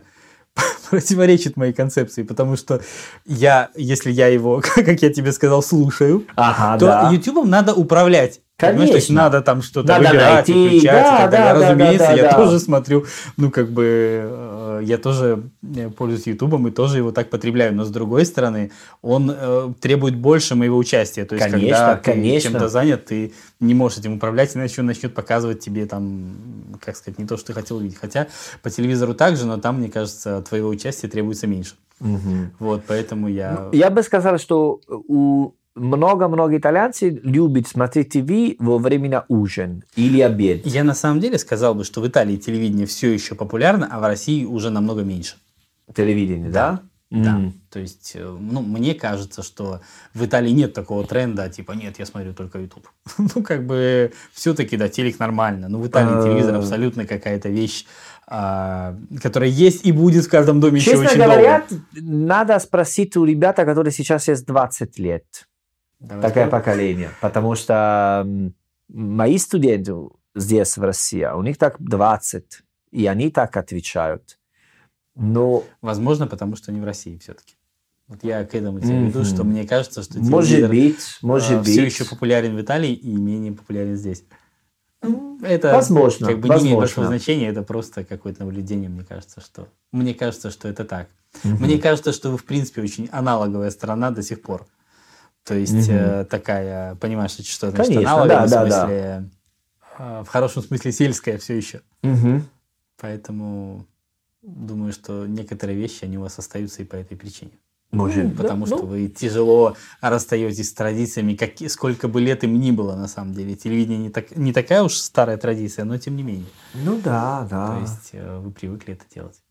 противоречит моей концепции, потому что я, если я его, как я тебе сказал, слушаю, Ага, то да. ютубом надо управлять. Понимаешь, то есть Конечно. надо там что-то Надо выбирать, найти, включать да, и так далее. да, да, Разумеется, да, я да. тоже смотрю, ну, как бы, э, я тоже э, пользуюсь ютубом и тоже его так потребляю, но с другой стороны, он э, требует больше моего участия. То есть, Конечно, когда ты конечно. чем-то занят, ты не можешь этим управлять, иначе он начнет показывать тебе там, как сказать, не то, что ты хотел увидеть. Хотя по телевизору также, но там, мне кажется, твоего участия требуется меньше. Мгм. Вот, поэтому я... Я бы сказал, что у много-много итальянцев любят смотреть ТВ во время ужин или обед. Я на самом деле сказал бы, что в Италии телевидение все еще популярно, а в России уже намного меньше. Телевидение, да? Да. М. То есть, э, ну, мне кажется, что в Италии нет такого тренда, типа, нет, я смотрю только YouTube. ну, как бы, все-таки, да, телек нормально. Но в Италии телевизор абсолютно какая-то вещь, а, которая есть и будет в каждом доме еще Честно очень говоря, долго. надо спросить у ребят, которые сейчас есть 20 лет. Давай такое скажем. поколение. Потому что мои студенты здесь, в России, у них так 20, и они так отвечают. Но, Возможно, потому что не в России все-таки. Вот я к этому тебя веду, Мгм. что мне кажется, что может быть, может быть. все еще популярен в Италии и менее популярен здесь. Ну, Это Возможно, как бы не имеет возможно. большого значения, это просто какое-то наблюдение, мне кажется, что... Мне кажется, что это так. Мгм. Мне кажется, что вы, в принципе, очень аналоговая страна до сих пор. То есть э, такая, понимаешь, что значит Конечно, аналоговая, да, в да, смысле, э, в хорошем смысле сельская все еще. Мгм. Поэтому думаю, что некоторые вещи, они у вас остаются и по этой причине. Может, да, Потому что ну, вы тяжело расстаетесь с традициями, как, сколько бы лет им ни было, на самом деле. Телевидение не, так, не такая уж старая традиция, но тем не менее. Ну да, да. То есть э, вы привыкли это делать.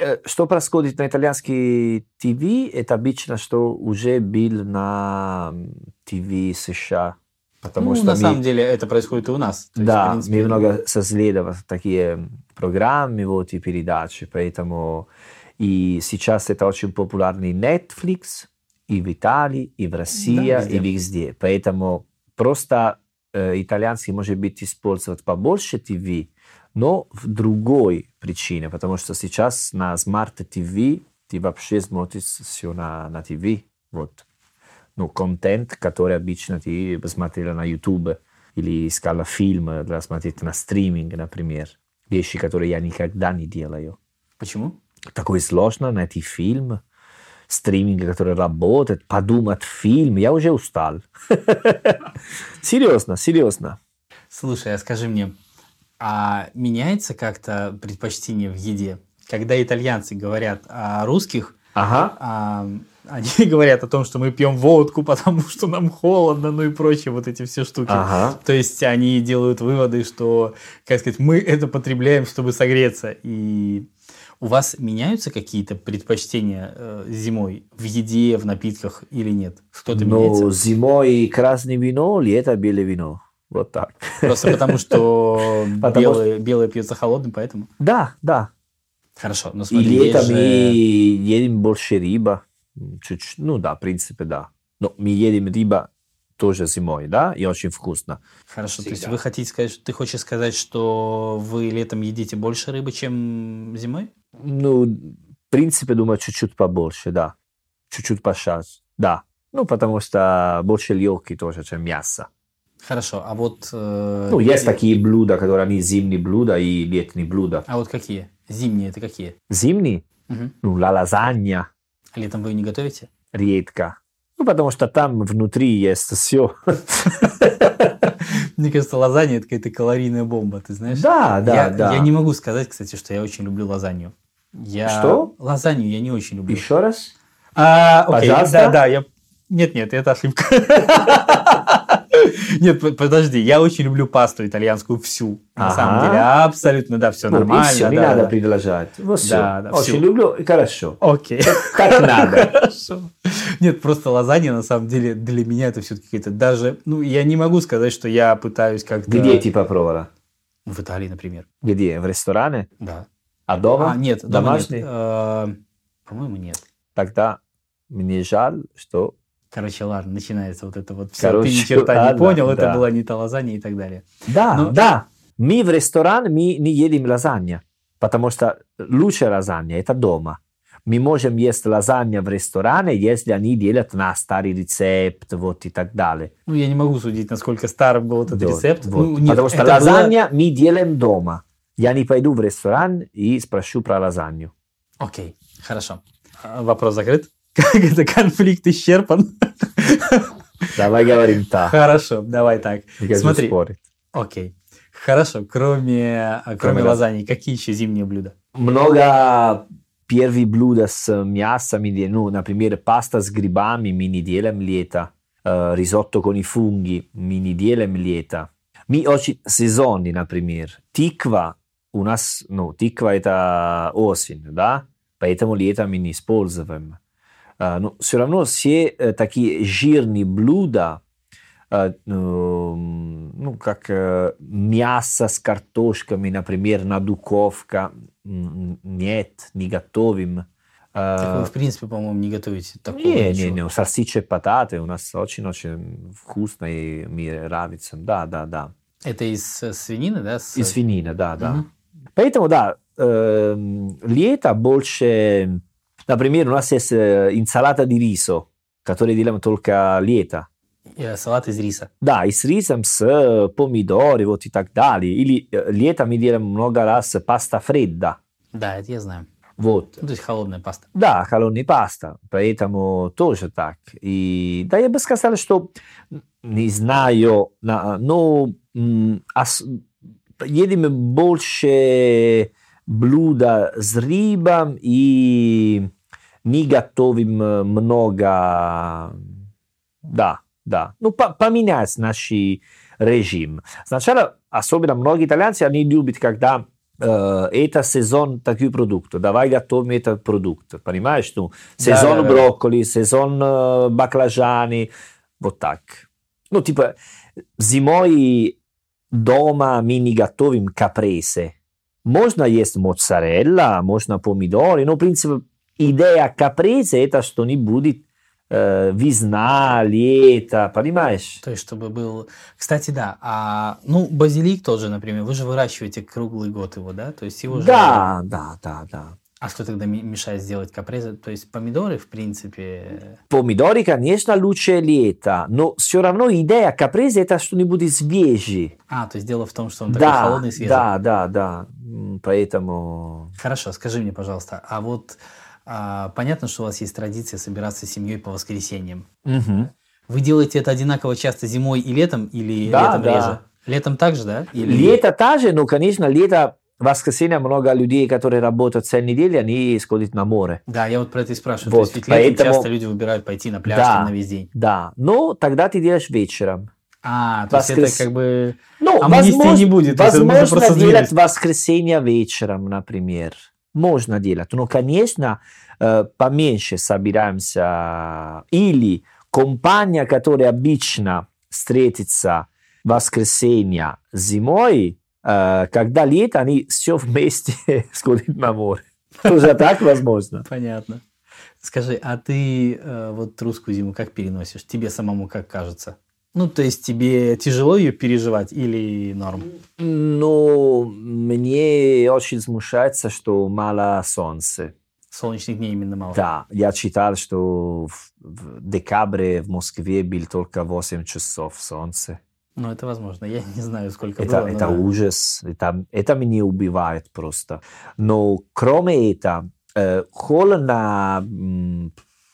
Э, Что происходит на итальянский ТВ, это обычно, что уже был на ТВ США. Потому ну, что на мы- самом деле это происходит и у нас. То есть, да, в принципе, мы много соследовали такие программы, вот, и передачи, поэтому и сейчас это очень популярный Netflix и в Италии, и в России, Да, везде. и везде. Поэтому просто э, итальянский может быть использовать побольше ТВ, но в другой причине, потому что сейчас на Smart TV ты вообще смотришь все на, на ТВ. Вот. Ну, контент, который обычно ты посмотрел на YouTube или искал фильм для смотреть на стриминг, например. Вещи, которые я никогда не делаю. Почему? Такое сложно найти фильм, стриминг, который работает, подумать фильм. Я уже устал. Серьезно, серьезно. Слушай, а скажи мне, а меняется как-то предпочтение в еде? Когда итальянцы говорят о русских, Ага. а, они говорят о том, что мы пьем водку, потому что нам холодно, ну и прочие вот эти все штуки. Ага. То есть они делают выводы, что, как сказать, мы это потребляем, чтобы согреться. И у вас меняются какие-то предпочтения э, зимой в еде, в напитках или нет? Что-то Но меняется? зимой красное вино, лето белое вино. Вот так. Просто потому, что Потому белое, белое пьется холодным, поэтому? Да, да. Хорошо, но И смотри, летом же- мы едим больше рыба. Ну да, в принципе, да. Но мы едим рыба тоже зимой, да, и очень вкусно. Хорошо, то есть Всегда. вы хотите сказать, что ты хочешь сказать, что вы летом едите больше рыбы, чем зимой? Ну, в принципе, думаю, чуть-чуть побольше, да. Чуть-чуть пошаз, да. Ну, потому что больше легкий тоже, чем мясо. Хорошо, а вот... э, Ну, есть такие блюда, которые они зимние блюда и летние блюда. А вот какие? Зимние это какие? Зимние, Мгм. ну, ла лазанья, А Летом вы не готовите? редко. Ну, потому что там внутри есть все. Мне кажется, лазанья это какая-то калорийная бомба, ты знаешь? Да, да, я, да. я не могу сказать, кстати, что я очень люблю лазанью. Я... Что? Лазанью я не очень люблю. Еще раз? А, окей, Пожалуйста. Да, да, я... Нет, нет, это ошибка. Нет, подожди, я очень люблю пасту итальянскую всю. На Ага. самом деле, абсолютно, да, все Ну, нормально. не да, надо да. предложить. Вот все. Да, да, Очень люблю, и хорошо. Окей. Как надо. Хорошо. Нет, просто лазанья, на самом деле, для меня это все-таки какие-то даже... Ну, я не могу сказать, что я пытаюсь как-то... Где ты попробовала? В Италии, например. Где? В ресторане? Да. А дома? А, нет, дома нет. Домашний? Э, По-моему, нет. Тогда мне жаль, что... Короче, ладно, начинается вот это вот все. Короче, Ты ни черта не ладно, понял, это да. была не та лазанья и так далее. Да, Ну- да. Мы в ресторан мы не едим лазанья, потому что лучшая лазанья это дома. Мы можем есть лазанья в ресторане, если они делают на старый рецепт, вот и так далее. Ну, я не могу судить, насколько старым был этот Вот, рецепт. вот. Ну, нет, потому что это было- лазанья мы делаем дома. Я не пойду в ресторан и спрошу про лазанью. Окей, хорошо. А, Вопрос закрыт. Как это конфликт исчерпан? Давай говорим так. Хорошо, давай так. Смотри, окей. Хорошо, кроме, кроме Кроме лазаньи, какие еще зимние блюда? Много первых блюд с мясом, ну, например, паста с грибами мы не делаем лето, Э, ризотто con i funghi мы не делаем лето. Мы очень сезонный, например. Тиква у нас, ну, тиква это осень, да, поэтому лето мы не используем. Э, но все равно все э, такие жирные блюда, э, эм, ну, как э, мясо с картошками, например, на духовка, м, нет, не готовим. Э, Так вы, в принципе, по-моему, не готовите такого не, не, ничего. не, сальсичи пататы у нас очень-очень вкусно и мне нравится. Да, да, да. Это из э, свинины, да? с- Из свинины, да, да. Мгм. Поэтому, да, эм, лето больше... Например, у нас есть инсалата di riso, которую делаем только лето. салат из риса. Да, и с рисом, с помидорами, вот и так далее. Или э, лето мы делаем много раз паста фредда. Да, это я знаю. Вот. Ну, то есть холодная паста. Да, холодный паста, поэтому тоже так. И да, я бы сказал, что не знаю, на- но м, ос- едим больше блюда с рыбом и не готовим э, много. Да, да. Ну, по- поменять наш режим. Сначала, особенно многие итальянцы, они любят, когда э, это сезон такой продукт, давай готовим этот продукт, понимаешь? Ну, сезон да, да. брокколи, сезон э, баклажаны, вот так. Ну, типа, зимой дома мы не готовим капрезе. Можно есть моцарелла, можно помидоры, но, в принципе, идея капрезе это что не будет э, весна, лето, понимаешь? То есть, чтобы был... Кстати, да, а, ну, базилик тоже, например, вы же выращиваете круглый год его, да? То есть его же... Да, да, да, да. А что тогда мешает сделать капреза? То есть помидоры, в принципе... Помидоры, конечно, лучше лето, но все равно идея капреза это что-нибудь свежее. А, то есть дело в том, что он такой Да, холодный и свежий. да, да, да. Поэтому... Хорошо, скажи мне, пожалуйста, а вот а, понятно, что у вас есть традиция собираться с семьей по воскресеньям. Мгм. Вы делаете это одинаково часто зимой и летом, или Да, летом да. реже? Летом также, да? Или... Лето также, но, конечно, лето, воскресенье много людей, которые работают целую неделю, они сходят на море. Да, я вот про это и спрашиваю. Вот, То есть поэтому- часто люди выбирают пойти на пляж Да. там на весь день. Да, но тогда ты делаешь вечером. А, то есть это как бы... Ну, Амнистии не будет, возможно делать воскресенье вечером, например. Можно делать. Но, конечно, э, поменьше собираемся. Или компания, которая обычно встретится в воскресенье зимой, э, когда лето, они все вместе сходят на море. Тоже так возможно. Понятно. Скажи, а ты э, вот русскую зиму как переносишь? Тебе самому как кажется? Ну, то есть тебе тяжело ее переживать или норм? Но мне очень смущается, что мало солнца. Солнечных дней именно мало. Да, я читал, что в, в декабре в Москве был только 8 часов солнца. Ну, это возможно. Я не знаю, сколько Это, было. но это да. ужас, это, это меня убивает просто. Но кроме этого, э, холодно,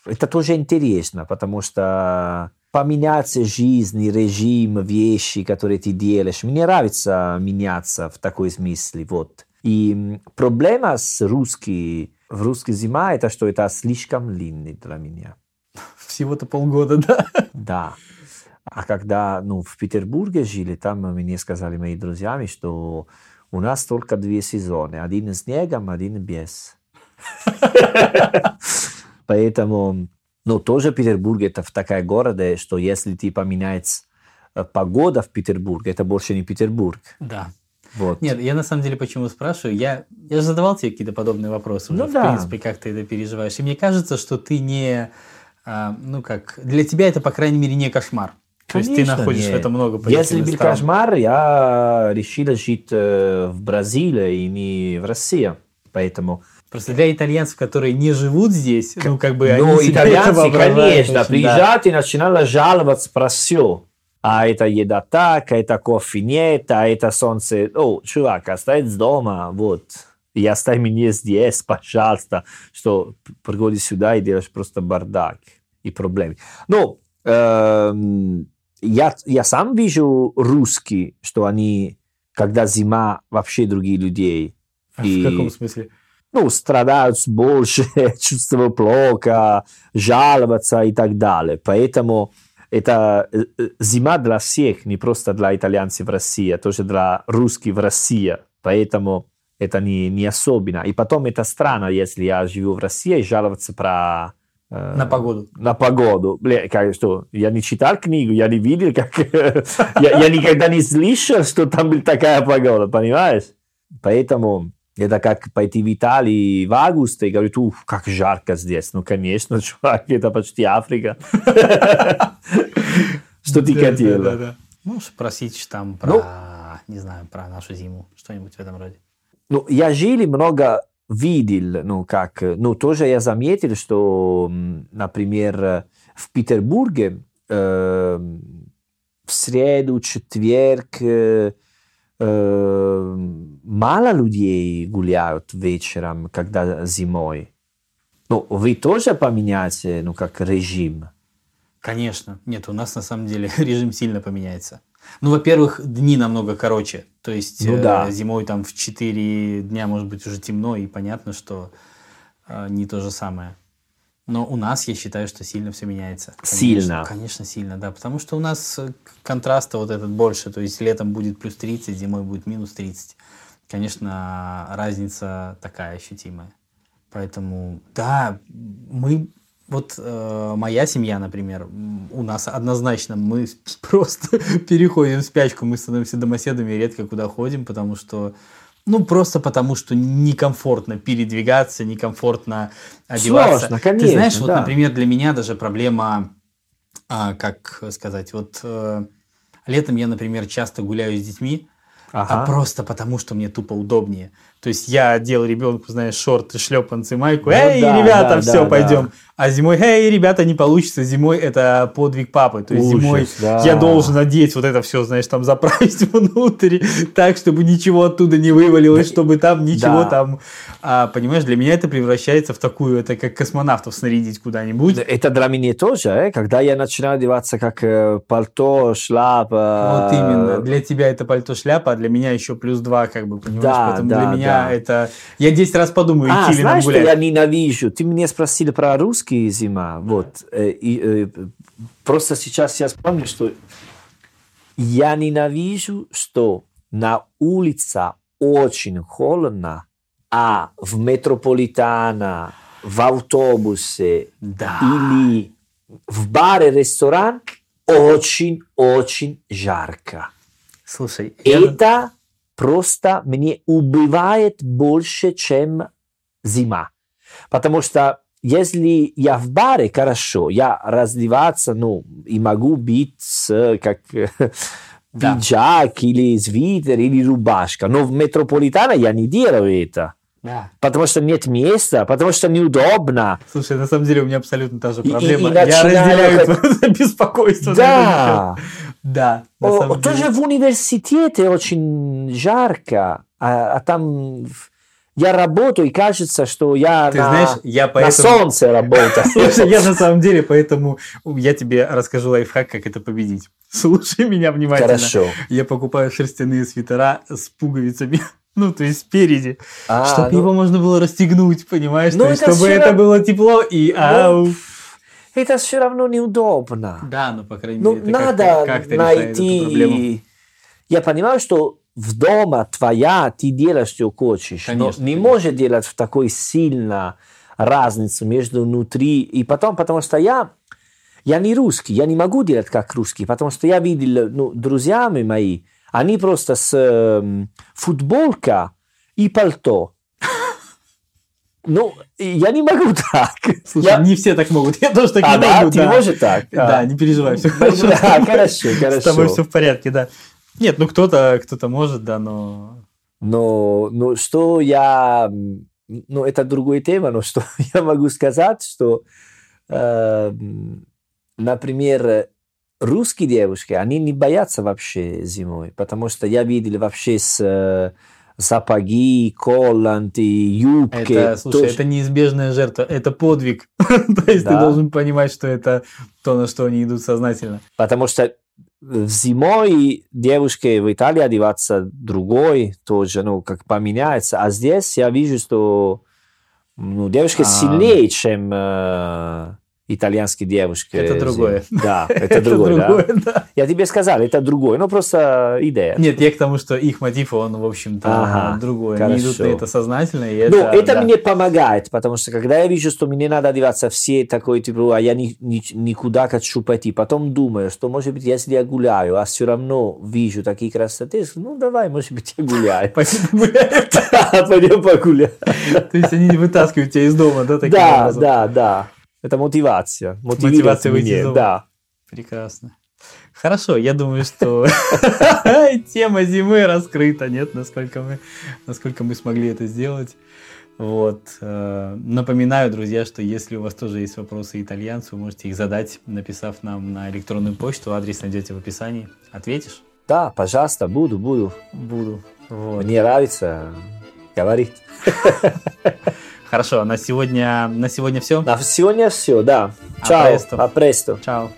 это тоже интересно, потому что поменяться жизнь, режим, вещи, которые ты делаешь. Мне нравится меняться в такой смысле. Вот. И проблема с русской, в русской зима, это что это слишком длинный для меня. Всего-то полгода, да? Да. А когда ну, в Петербурге жили, там мне сказали мои друзья, что у нас только две сезоны. Один с снегом, один без. Поэтому, ну, тоже Петербург это в такая города, что если ты поменяется э, погода в Петербурге, это больше не Петербург. Да. Вот. Нет, я на самом деле почему спрашиваю? Я, я же задавал тебе какие-то подобные вопросы уже, Ну в да. принципе, как ты это переживаешь. И мне кажется, что ты не... а, ну как, для тебя это, по крайней мере, не кошмар. То есть ты Конечно, находишь в нет. этом много Если был сторон. кошмар, я решил жить э, в Бразилии и не в России. Поэтому Просто для итальянцев, которые не живут здесь, ну как бы Ну, они итальянцы, конечно, очень, да. приезжают и начинают жаловаться про все. А это еда так, а это кофе нет, а это солнце... О, чувак, оставить дома, вот. И оставь меня здесь, пожалуйста, что приходишь сюда и делаешь просто бардак и проблемы. Ну, эм, я, я сам вижу русские, что они, когда зима, вообще другие людей. А И- В каком смысле? Ну, страдают больше, чувствуют плохо, жаловаться и так далее. Поэтому это э, э, зима для всех, не просто для итальянцев в России, а тоже для русских в России. Поэтому это не, не особенно. И потом это странно, если я живу в России и жаловаться про... э, На погоду. на погоду. Бля, как, что, я не читал книгу, я не видел, как... я, я никогда не слышал, что там была такая погода, понимаешь? Поэтому это как пойти в Италию в августе и говорить, ух, как жарко здесь. Ну, конечно, чувак, это почти Африка. Что ты Да, хотела? да, да, да. Можешь просить там про, Ну. не знаю, про нашу зиму, что-нибудь в этом роде. Ну, я жил много видел, ну, как, ну, тоже я заметил, что, например, в Петербурге э, в среду, четверг мало людей гуляют вечером, когда зимой. Ну, вы тоже поменяете, ну, как режим? Конечно. Нет, у нас на самом деле режим сильно поменяется. Ну, во-первых, дни намного короче. То есть Ну э, да. зимой там в 4 дня может быть уже темно, и понятно, что э, не то же самое. Но у нас, я считаю, что сильно все меняется. Конечно, Сильно? Конечно, сильно, да. Потому что у нас э, контраста вот этот больше. То есть летом будет плюс 30, зимой будет минус 30. Конечно, разница такая ощутимая. Поэтому, да, мы... Вот э, моя семья, например, у нас однозначно мы просто переходим в спячку, мы становимся домоседами и редко куда ходим, потому что Ну, просто потому, что некомфортно передвигаться, некомфортно одеваться. Сложно, конечно, Ты знаешь, вот, да. например, для меня даже проблема, а, как сказать, вот э, летом я, например, часто гуляю с детьми, Ага. а просто потому, что мне тупо удобнее. То есть я одел ребенку, знаешь, шорты, шлепанцы, майку. Ну Эй, да, ребята, да, все, да, пойдем. А зимой, эй, ребята, не получится. Зимой это подвиг папы. То есть Ужас, зимой да. я должен одеть вот это все, знаешь, там заправить внутрь, так, чтобы ничего оттуда не вывалилось, чтобы там ничего Да. там... А, понимаешь, для меня это превращается в такую, это как космонавтов снарядить куда-нибудь. Это для меня тоже, э, когда я начинаю одеваться как э, пальто, шляпа. Вот именно. Для тебя это пальто шляпа, а для меня еще плюс два, как бы, понимаешь? Да, Поэтому да, для меня да. это... Я 10 раз подумаю, А, идти ли нам гулять. я ненавижу? Ты меня спросил про русский зима. Вот. э, и, э, просто сейчас я вспомнил, что я ненавижу, что на улице очень холодно, а в метрополитана, в автобусе Да. или в баре, ресторан очень-очень жарко. Слушай, я- Это просто мне убивает больше, чем зима. Потому что если я в баре, хорошо, я раздеваться, ну, и могу быть как Да. пиджак или свитер или рубашка. Но в метрополитане я не делаю это. Да. Потому что нет места, потому что неудобно. Слушай, на самом деле у меня абсолютно та же И- и- проблема. и я разделяю как- твое беспокойство. Да. Да, О, тоже в университете очень жарко, а, а там в- я работаю, и кажется, что я Ты на, знаешь, я на поэтому... солнце работаю. Слушай, я на самом деле, поэтому я тебе расскажу лайфхак, как это победить. Слушай меня внимательно. Хорошо. Я покупаю шерстяные свитера с пуговицами. Ну, то есть спереди, А, чтобы ну, его можно было расстегнуть, понимаешь? Ну, То есть, это чтобы всё это было тепло и ау. это все равно неудобно. Да, ну, по крайней Ну, мере, это надо как-то, как-то найти... Я понимаю, что в дома твоя ты делаешь, что хочешь, Конечно, но не конечно. можешь делать в такой сильно разницу между внутри и потом, потому что я я не русский, я не могу делать как русский, потому что я видел, ну, друзьями мои, они просто с эм, футболка и пальто. Ну, я не могу так. Слушай, Я- не все так могут. Я тоже так А, не да, могу, ты да. можешь так? Да, А. не переживай, все хорошо. Да, хорошо, С тобой хорошо. все в порядке, да. Нет, ну кто-то кто-то может, да, но... Но, но что я... Ну, это другая тема, но что я могу сказать, что, э, например, русские девушки, они не боятся вообще зимой, потому что я видел вообще с э, сапоги, колланты, юбки. Это, слушай, тоже- это неизбежная жертва, это подвиг. То есть ты Да. должен понимать, что это то, на что они идут сознательно. Потому что зимой девушки в Италии одеваться другой тоже, ну, как поменяется. А здесь я вижу, что ну, девушки А. сильнее, чем э, итальянские девушки. Это другое. Да, это другое, да. другое, да. Я тебе сказал, это другое, ну, просто идея. Нет, я к тому, что их мотив, он, в общем-то, Ага, другой. Они идут на это сознательно, и Ну, это... это да. мне помогает, потому что когда я вижу, что мне надо одеваться все такой, типа, а я ни- ни- никуда хочу пойти, потом думаю, что, может быть, если я гуляю, а все равно вижу такие красоты, ну, давай, может быть, я гуляю. Пойдем погуляем. То есть они не вытаскивают тебя из дома, да, таким Да, да, да. Это мотивация. Мотивация выйти из. Да. Прекрасно. Хорошо, я думаю, что тема зимы раскрыта, нет, насколько мы, насколько мы смогли это сделать. Вот. э, Напоминаю, друзья, что если у вас тоже есть вопросы итальянцу, вы можете их задать, написав нам на электронную почту. Адрес найдете в описании. Ответишь? Да, пожалуйста, буду, буду. Буду. Вот. Мне нравится говорить. Хорошо, на сегодня, на сегодня все. На сегодня все, да. А Чао, престо. а престо. Чао.